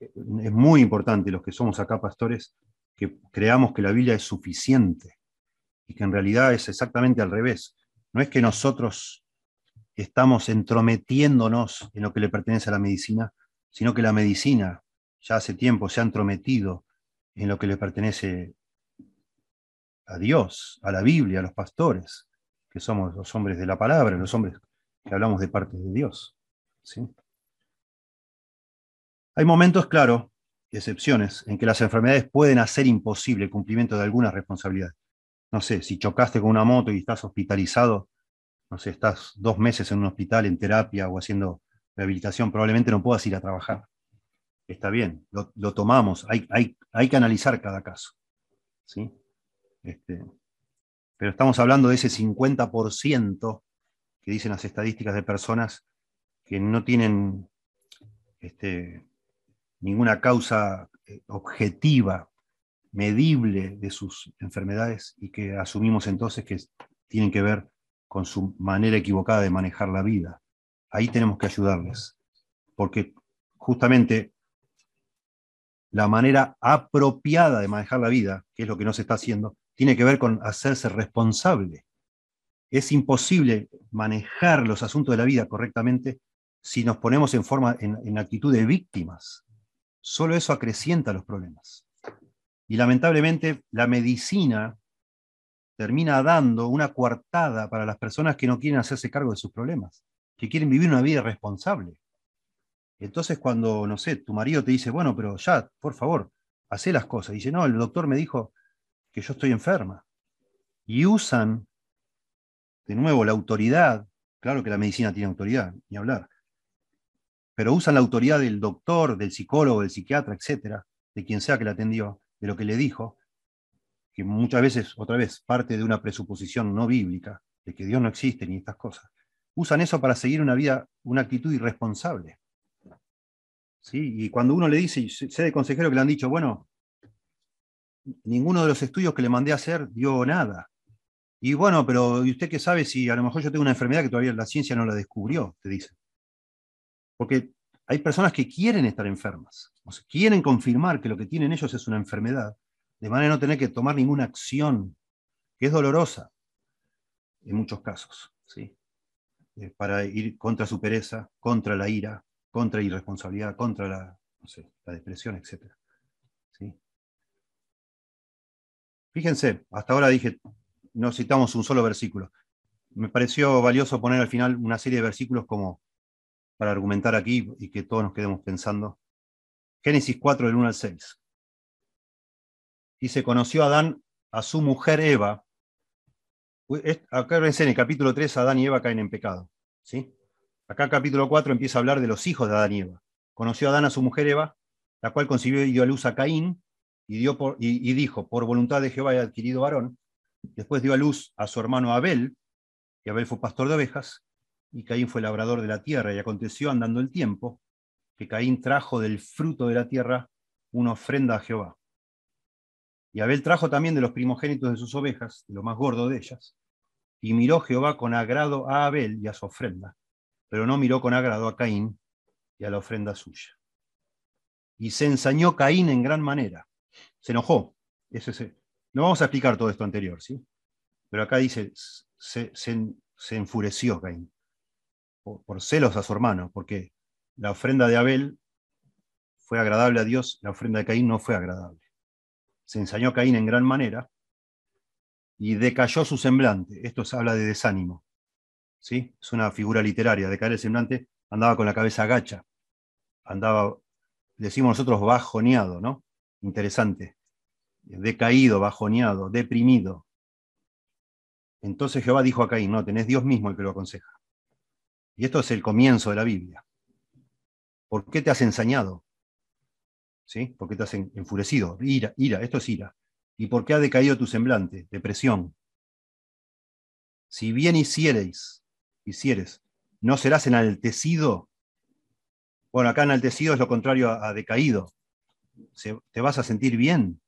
Es muy importante los que somos acá pastores que creamos que la Biblia es suficiente y que en realidad es exactamente al revés. No es que nosotros estamos entrometiéndonos en lo que le pertenece a la medicina, sino que la medicina ya hace tiempo se ha entrometido en lo que le pertenece a Dios, a la Biblia, a los pastores, que somos los hombres de la palabra, los hombres que hablamos de parte de Dios. ¿sí? Hay momentos, claro, excepciones, en que las enfermedades pueden hacer imposible el cumplimiento de algunas responsabilidades. No sé, si chocaste con una moto y estás hospitalizado, no sé, estás dos meses en un hospital en terapia o haciendo rehabilitación, probablemente no puedas ir a trabajar está bien, lo, tomamos, hay, hay, hay, que analizar cada caso. ¿sí? Este, pero estamos hablando de ese 50% que dicen las estadísticas de personas que no tienen este, ninguna causa eh, objetiva, medible de sus enfermedades y que asumimos entonces que tienen que ver con su manera equivocada de manejar la vida. Ahí tenemos que ayudarles, porque justamente la manera apropiada de manejar la vida, que es lo que no se está haciendo, tiene que ver con hacerse responsable. Es imposible manejar los asuntos de la vida correctamente si nos ponemos en, forma, en, actitud de víctimas. Solo eso acrecienta los problemas. Y lamentablemente la medicina termina dando una coartada para las personas que no quieren hacerse cargo de sus problemas, que quieren vivir una vida responsable. Entonces cuando, no sé, tu marido te dice, bueno, pero ya, por favor, hace las cosas. Dice, no, el doctor me dijo que yo estoy enferma. Y usan, de nuevo, la autoridad. Claro que la medicina tiene autoridad, ni hablar. Pero usan la autoridad del doctor, del psicólogo, del psiquiatra, etcétera, de quien sea que la atendió, de lo que le dijo, que muchas veces, otra vez, parte de una presuposición no bíblica, de que Dios no existe ni estas cosas. Usan eso para seguir una vida, una actitud irresponsable. Y cuando uno le dice, sé de consejero que le han dicho, bueno, ninguno de los estudios que le mandé a hacer dio nada. Y bueno, pero ¿y usted qué sabe si a lo mejor yo tengo una enfermedad que todavía la ciencia no la descubrió? Te dice. Porque hay personas que quieren estar enfermas, o sea, quieren confirmar que lo que tienen ellos es una enfermedad, de manera de no tener que tomar ninguna acción, que es dolorosa en muchos casos, ¿sí? Eh, para ir contra su pereza, contra la ira, contra irresponsabilidad, contra la, la depresión, etc. ¿Sí? Fíjense, hasta ahora dije, no citamos un solo versículo. Me pareció valioso poner al final una serie de versículos como para argumentar aquí y que todos nos quedemos pensando. Génesis 4, del 1 al 6. Dice, conoció Adán a su mujer Eva. Acá en el capítulo 3, Adán y Eva caen en pecado. ¿sí? Acá capítulo 4 empieza a hablar de los hijos de Adán y Eva. Conoció a Adán a su mujer Eva, la cual concibió y dio a luz a Caín, y, dio y, dijo, por voluntad de Jehová he adquirido varón. Después dio a luz a su hermano Abel, y Abel fue pastor de ovejas, y Caín fue labrador de la tierra. Y aconteció, andando el tiempo, que Caín trajo del fruto de la tierra una ofrenda a Jehová. Y Abel trajo también de los primogénitos de sus ovejas, de lo más gordo de ellas, y miró Jehová con agrado a Abel y a su ofrenda pero no miró con agrado a Caín y a la ofrenda suya. Y se ensañó Caín en gran manera. Se enojó. No vamos a explicar todo esto anterior, ¿sí? Pero acá dice, se, enfureció Caín por, celos a su hermano, porque la ofrenda de Abel fue agradable a Dios, la ofrenda de Caín no fue agradable. Se ensañó Caín en gran manera y decayó su semblante. Esto se habla de desánimo ¿sí? Es una figura literaria, de caer el semblante, andaba con la cabeza agacha, andaba, decimos nosotros, bajoneado, ¿no? Interesante. Decaído, bajoneado, deprimido. Entonces Jehová dijo a Caín, no, tenés Dios mismo el que lo aconseja. Y esto es el comienzo de la Biblia. ¿Por qué te has ensañado? ¿Sí? ¿Por qué te has enfurecido? Ira, ira, esto es ira. ¿Y por qué ha decaído tu semblante? Depresión. Si bien hiciereis, hicieres, ¿no serás enaltecido? Bueno, acá enaltecido es lo contrario a, decaído. te vas a sentir bien.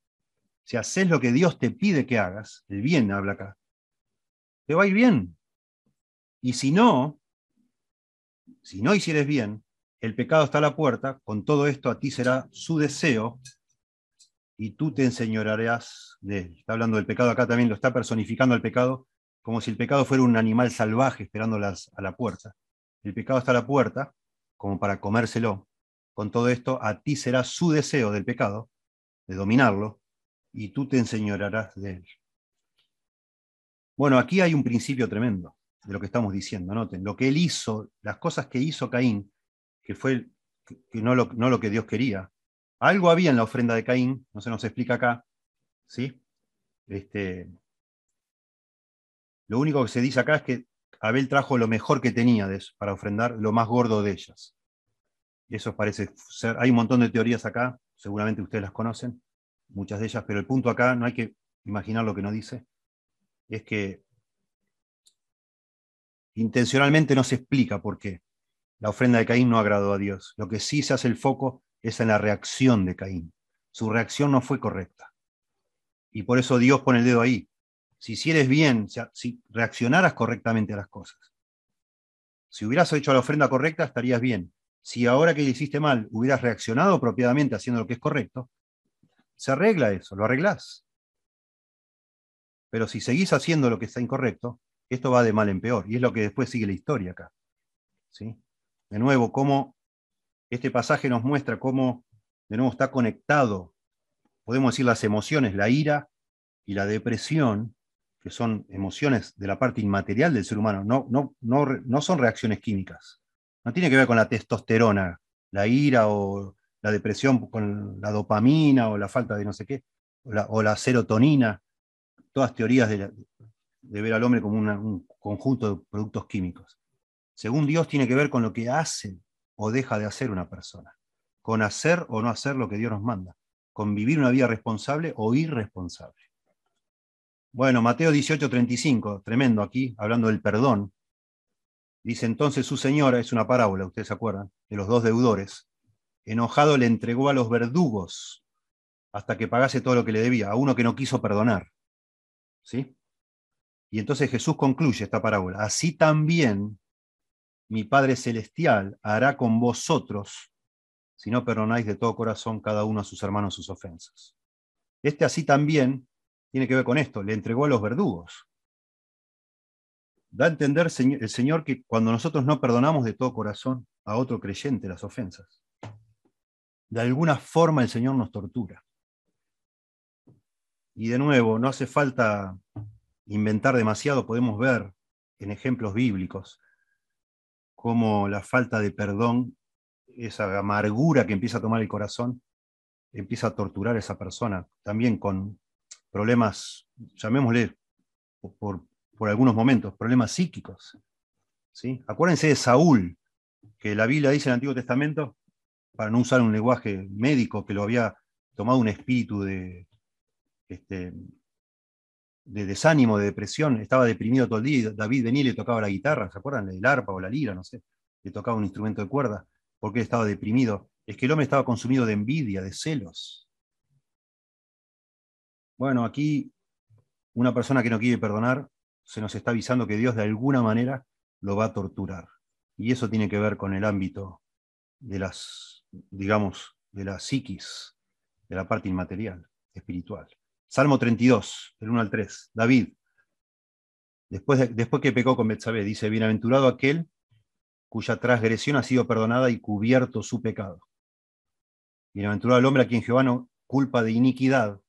Si haces lo que Dios te pide que hagas, el bien habla acá, te va a ir bien. Y si no, si no hicieres bien, el pecado está a la puerta, con todo esto a ti será su deseo y tú te enseñorearás de él. Está hablando del pecado acá también, lo está personificando el pecado como si el pecado fuera un animal salvaje esperándolas a la puerta. El pecado está a la puerta, como para comérselo. Con todo esto, a ti será su deseo del pecado, de dominarlo, y tú te enseñorearás de él. Bueno, aquí hay un principio tremendo de lo que estamos diciendo. Noten, lo que él hizo, las cosas que hizo Caín, que fue que no, lo, no lo que Dios quería. Algo había en la ofrenda de Caín, no se nos explica acá, ¿sí? Este, lo único que se dice acá es que Abel trajo lo mejor que tenía para ofrendar lo más gordo de ellas. Y eso parece ser, hay un montón de teorías acá, seguramente ustedes las conocen, muchas de ellas, pero el punto acá, no hay que imaginar lo que no dice, es que intencionalmente no se explica por qué la ofrenda de Caín no agradó a Dios. Lo que sí se hace el foco es en la reacción de Caín. Su reacción no fue correcta. Y por eso Dios pone el dedo ahí. Si hicieres bien, si reaccionaras correctamente a las cosas. Si hubieras hecho la ofrenda correcta, estarías bien. Si ahora que le hiciste mal hubieras reaccionado apropiadamente haciendo lo que es correcto, se arregla eso, lo arreglás. Pero si seguís haciendo lo que está incorrecto, esto va de mal en peor. Y es lo que después sigue la historia acá. ¿Sí? De nuevo, cómo este pasaje nos muestra cómo, de nuevo, está conectado, podemos decir, las emociones, la ira y la depresión, que son emociones de la parte inmaterial del ser humano, no, no, no, no son reacciones químicas. No tiene que ver con la testosterona, la ira o la depresión con la dopamina o la falta de no sé qué, o la, serotonina, todas teorías de, ver al hombre como un conjunto de productos químicos según Dios, tiene que ver con lo que hace o deja de hacer una persona, con hacer o no hacer lo que Dios nos manda, con vivir una vida responsable o irresponsable. Bueno, Mateo 18:35, tremendo aquí, hablando del perdón. Dice entonces su señora, es una parábola, ustedes se acuerdan, de los dos deudores. Enojado le entregó a los verdugos hasta que pagase todo lo que le debía, a uno que no quiso perdonar. ¿Sí? Y entonces Jesús concluye esta parábola. Así también mi Padre Celestial hará con vosotros si no perdonáis de todo corazón cada uno a sus hermanos sus ofensas. Este así también tiene que ver con esto, le entregó a los verdugos. Da a entender el Señor que cuando nosotros no perdonamos de todo corazón a otro creyente las ofensas, de alguna forma el Señor nos tortura. Y de nuevo, no hace falta inventar demasiado, podemos ver en ejemplos bíblicos cómo la falta de perdón, esa amargura que empieza a tomar el corazón, empieza a torturar a esa persona, también con problemas, llamémosle por, por algunos momentos, problemas psíquicos. ¿sí? Acuérdense de Saúl, que la Biblia dice en el Antiguo Testamento, para no usar un lenguaje médico, que lo había tomado un espíritu de, este, de desánimo, de depresión, estaba deprimido todo el día, David venía y le tocaba la guitarra, ¿se acuerdan? El arpa o la lira, no sé, le tocaba un instrumento de cuerda, porque estaba deprimido. Es que el hombre estaba consumido de envidia, de celos. Bueno, aquí una persona que no quiere perdonar se nos está avisando que Dios de alguna manera lo va a torturar. Y eso tiene que ver con el ámbito de las, digamos, de la psiquis, de la parte inmaterial, espiritual. Salmo 32, del 1 al 3. David, después, después que pecó con Betsabé, dice, bienaventurado aquel cuya transgresión ha sido perdonada y cubierto su pecado. Bienaventurado el hombre a quien Jehová no culpa de iniquidad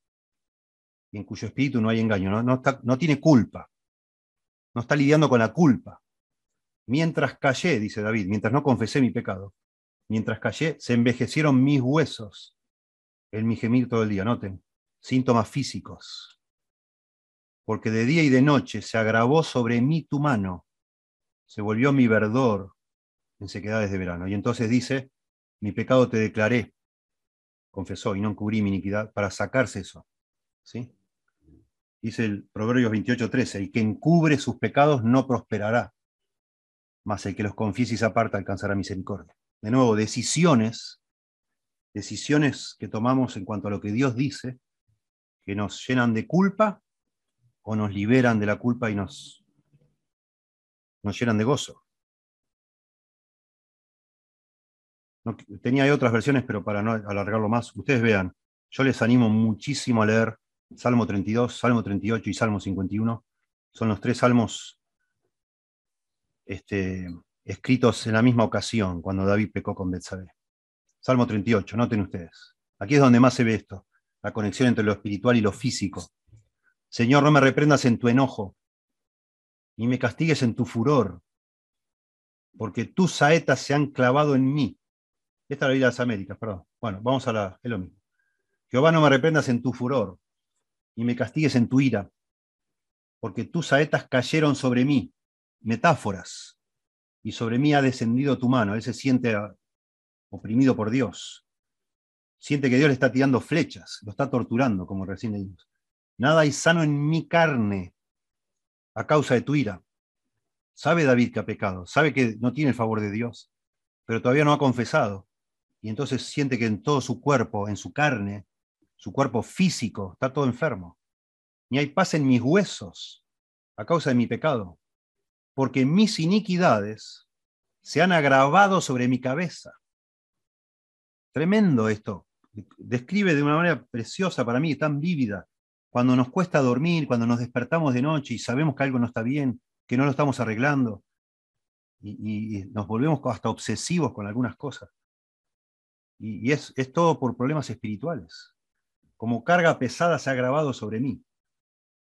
en cuyo espíritu no hay engaño. No, no, no tiene culpa. No está lidiando con la culpa. Mientras callé, dice David, mientras no confesé mi pecado, mientras callé, se envejecieron mis huesos en mi gemir todo el día. Noten, síntomas físicos. Porque de día y de noche se agravó sobre mí tu mano, se volvió mi verdor en sequedades de verano. Y entonces dice, mi pecado te declaré, confesó, y no encubrí mi iniquidad, para sacarse eso. ¿Sí? Dice el Proverbios 28.13, el que encubre sus pecados no prosperará, mas el que los confiese y se aparta alcanzará misericordia. De nuevo, decisiones, decisiones que tomamos en cuanto a lo que Dios dice, que nos llenan de culpa o nos liberan de la culpa y nos, nos llenan de gozo. tenía otras versiones, pero para no alargarlo más, ustedes vean, yo les animo muchísimo a leer Salmo 32, Salmo 38 y Salmo 51. Son los tres salmos este, escritos en la misma ocasión, cuando David pecó con Betsabé. Salmo 38, noten ustedes. Aquí es donde más se ve esto, la conexión entre lo espiritual y lo físico. Señor, no me reprendas en tu enojo, ni me castigues en tu furor, porque tus saetas se han clavado en mí. Esta es la vida de las Américas, perdón. Bueno, vamos a la, es lo mismo. Jehová, no me reprendas en tu furor, y me castigues en tu ira, porque tus saetas cayeron sobre mí, metáforas, y sobre mí ha descendido tu mano. Él se siente ah, oprimido por Dios. Siente que Dios le está tirando flechas, lo está torturando, como recién leímos. Nada hay sano en mi carne a causa de tu ira. Sabe David que ha pecado, sabe que no tiene el favor de Dios, pero todavía no ha confesado. Y entonces siente que en todo su cuerpo, en su carne, su cuerpo físico está todo enfermo. Ni hay paz en mis huesos a causa de mi pecado, porque mis iniquidades se han agravado sobre mi cabeza. Tremendo esto. Describe de una manera preciosa para mí, tan vívida. Cuando nos cuesta dormir, cuando nos despertamos de noche y sabemos que algo no está bien, que no lo estamos arreglando, y, nos volvemos hasta obsesivos con algunas cosas. Y, es, es todo por problemas espirituales como carga pesada se ha agravado sobre mí.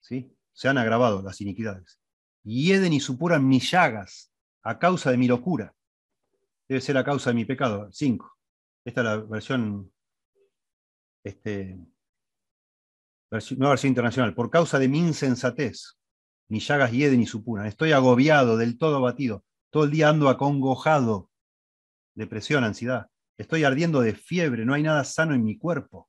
¿sí? Se han agravado las iniquidades. Y y supuran mis llagas a causa de mi locura. Debe ser a causa de mi pecado. 5. Esta es la versión, este, nueva versión internacional. Por causa de mi insensatez, mis llagas hieden y supuran. Estoy agobiado, del todo abatido. Todo el día ando acongojado. Depresión, ansiedad. Estoy ardiendo de fiebre, no hay nada sano en mi cuerpo.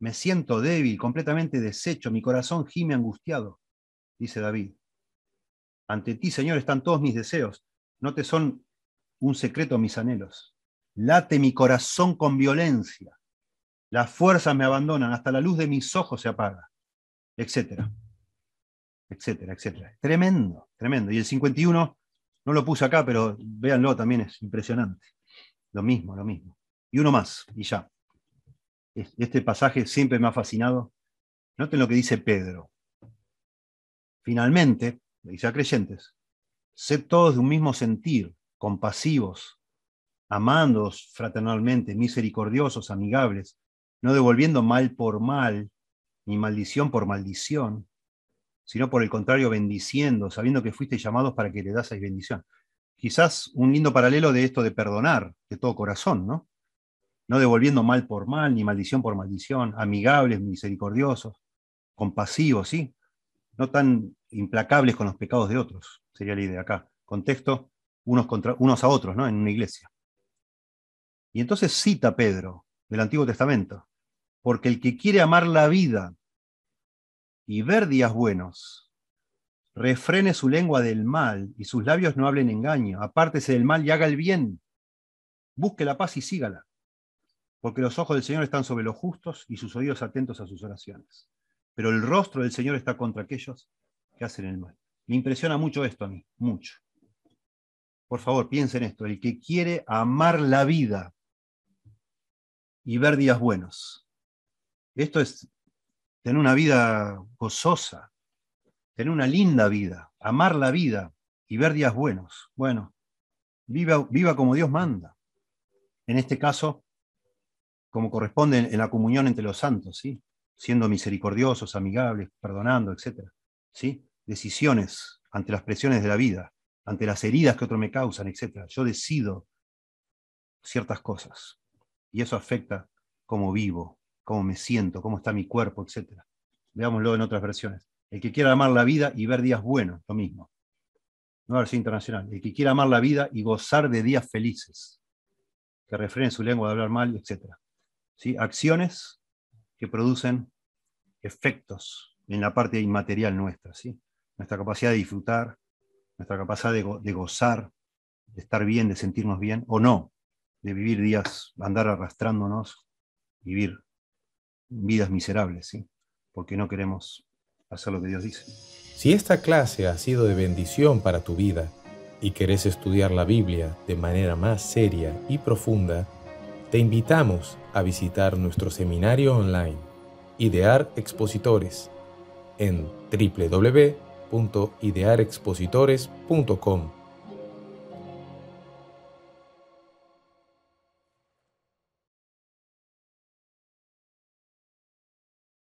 Me siento débil, completamente deshecho, mi corazón gime angustiado, dice David. Ante ti, Señor, están todos mis deseos, no te son un secreto mis anhelos. Late mi corazón con violencia, las fuerzas me abandonan, hasta la luz de mis ojos se apaga, etcétera, etcétera, etcétera. Tremendo, tremendo. Y el 51, no lo puse acá, pero véanlo, también es impresionante. Lo mismo, lo mismo. Y uno más, y ya este pasaje siempre me ha fascinado. Noten lo que dice Pedro. Finalmente, dice a creyentes, sed todos de un mismo sentir, compasivos, amándoos fraternalmente, misericordiosos, amigables, no devolviendo mal por mal, ni maldición por maldición, sino por el contrario, bendiciendo, sabiendo que fuiste llamados para que le daseis bendición. Quizás un lindo paralelo de esto de perdonar de todo corazón, ¿no? No devolviendo mal por mal, ni maldición por maldición, amigables, misericordiosos, compasivos, ¿sí? No tan implacables con los pecados de otros, sería la idea acá. Contexto, unos, contra, unos a otros, ¿no? En una iglesia. Y entonces cita Pedro del Antiguo Testamento, porque el que quiere amar la vida y ver días buenos, refrene su lengua del mal y sus labios no hablen engaño, apártese del mal y haga el bien, busque la paz y sígala porque los ojos del Señor están sobre los justos y sus oídos atentos a sus oraciones. Pero el rostro del Señor está contra aquellos que hacen el mal. Me impresiona mucho esto a mí, mucho. Por favor, piensen esto, el que quiere amar la vida y ver días buenos. Esto es tener una vida gozosa, tener una linda vida, amar la vida y ver días buenos. Bueno, viva, viva como Dios manda. En este caso, como corresponde en la comunión entre los santos, ¿sí? siendo misericordiosos, amigables, perdonando, etc. ¿sí? Decisiones ante las presiones de la vida, ante las heridas que otros me causan, etc. Yo decido ciertas cosas y eso afecta cómo vivo, cómo me siento, cómo está mi cuerpo, etc. Veámoslo en otras versiones. El que quiera amar la vida y ver días buenos, lo mismo. Nueva versión internacional. El que quiera amar la vida y gozar de días felices, que refrene su lengua de hablar mal, etc. Acciones que producen efectos en la parte inmaterial nuestra, ¿sí? nuestra capacidad de disfrutar, nuestra capacidad de, de, gozar, de estar bien, de sentirnos bien, o no, de vivir días, andar arrastrándonos, vivir vidas miserables, ¿sí? porque no queremos hacer lo que Dios dice. Si esta clase ha sido de bendición para tu vida y querés estudiar la Biblia de manera más seria y profunda, te invitamos a visitar nuestro seminario online, Idear Expositores, en www.idearexpositores.com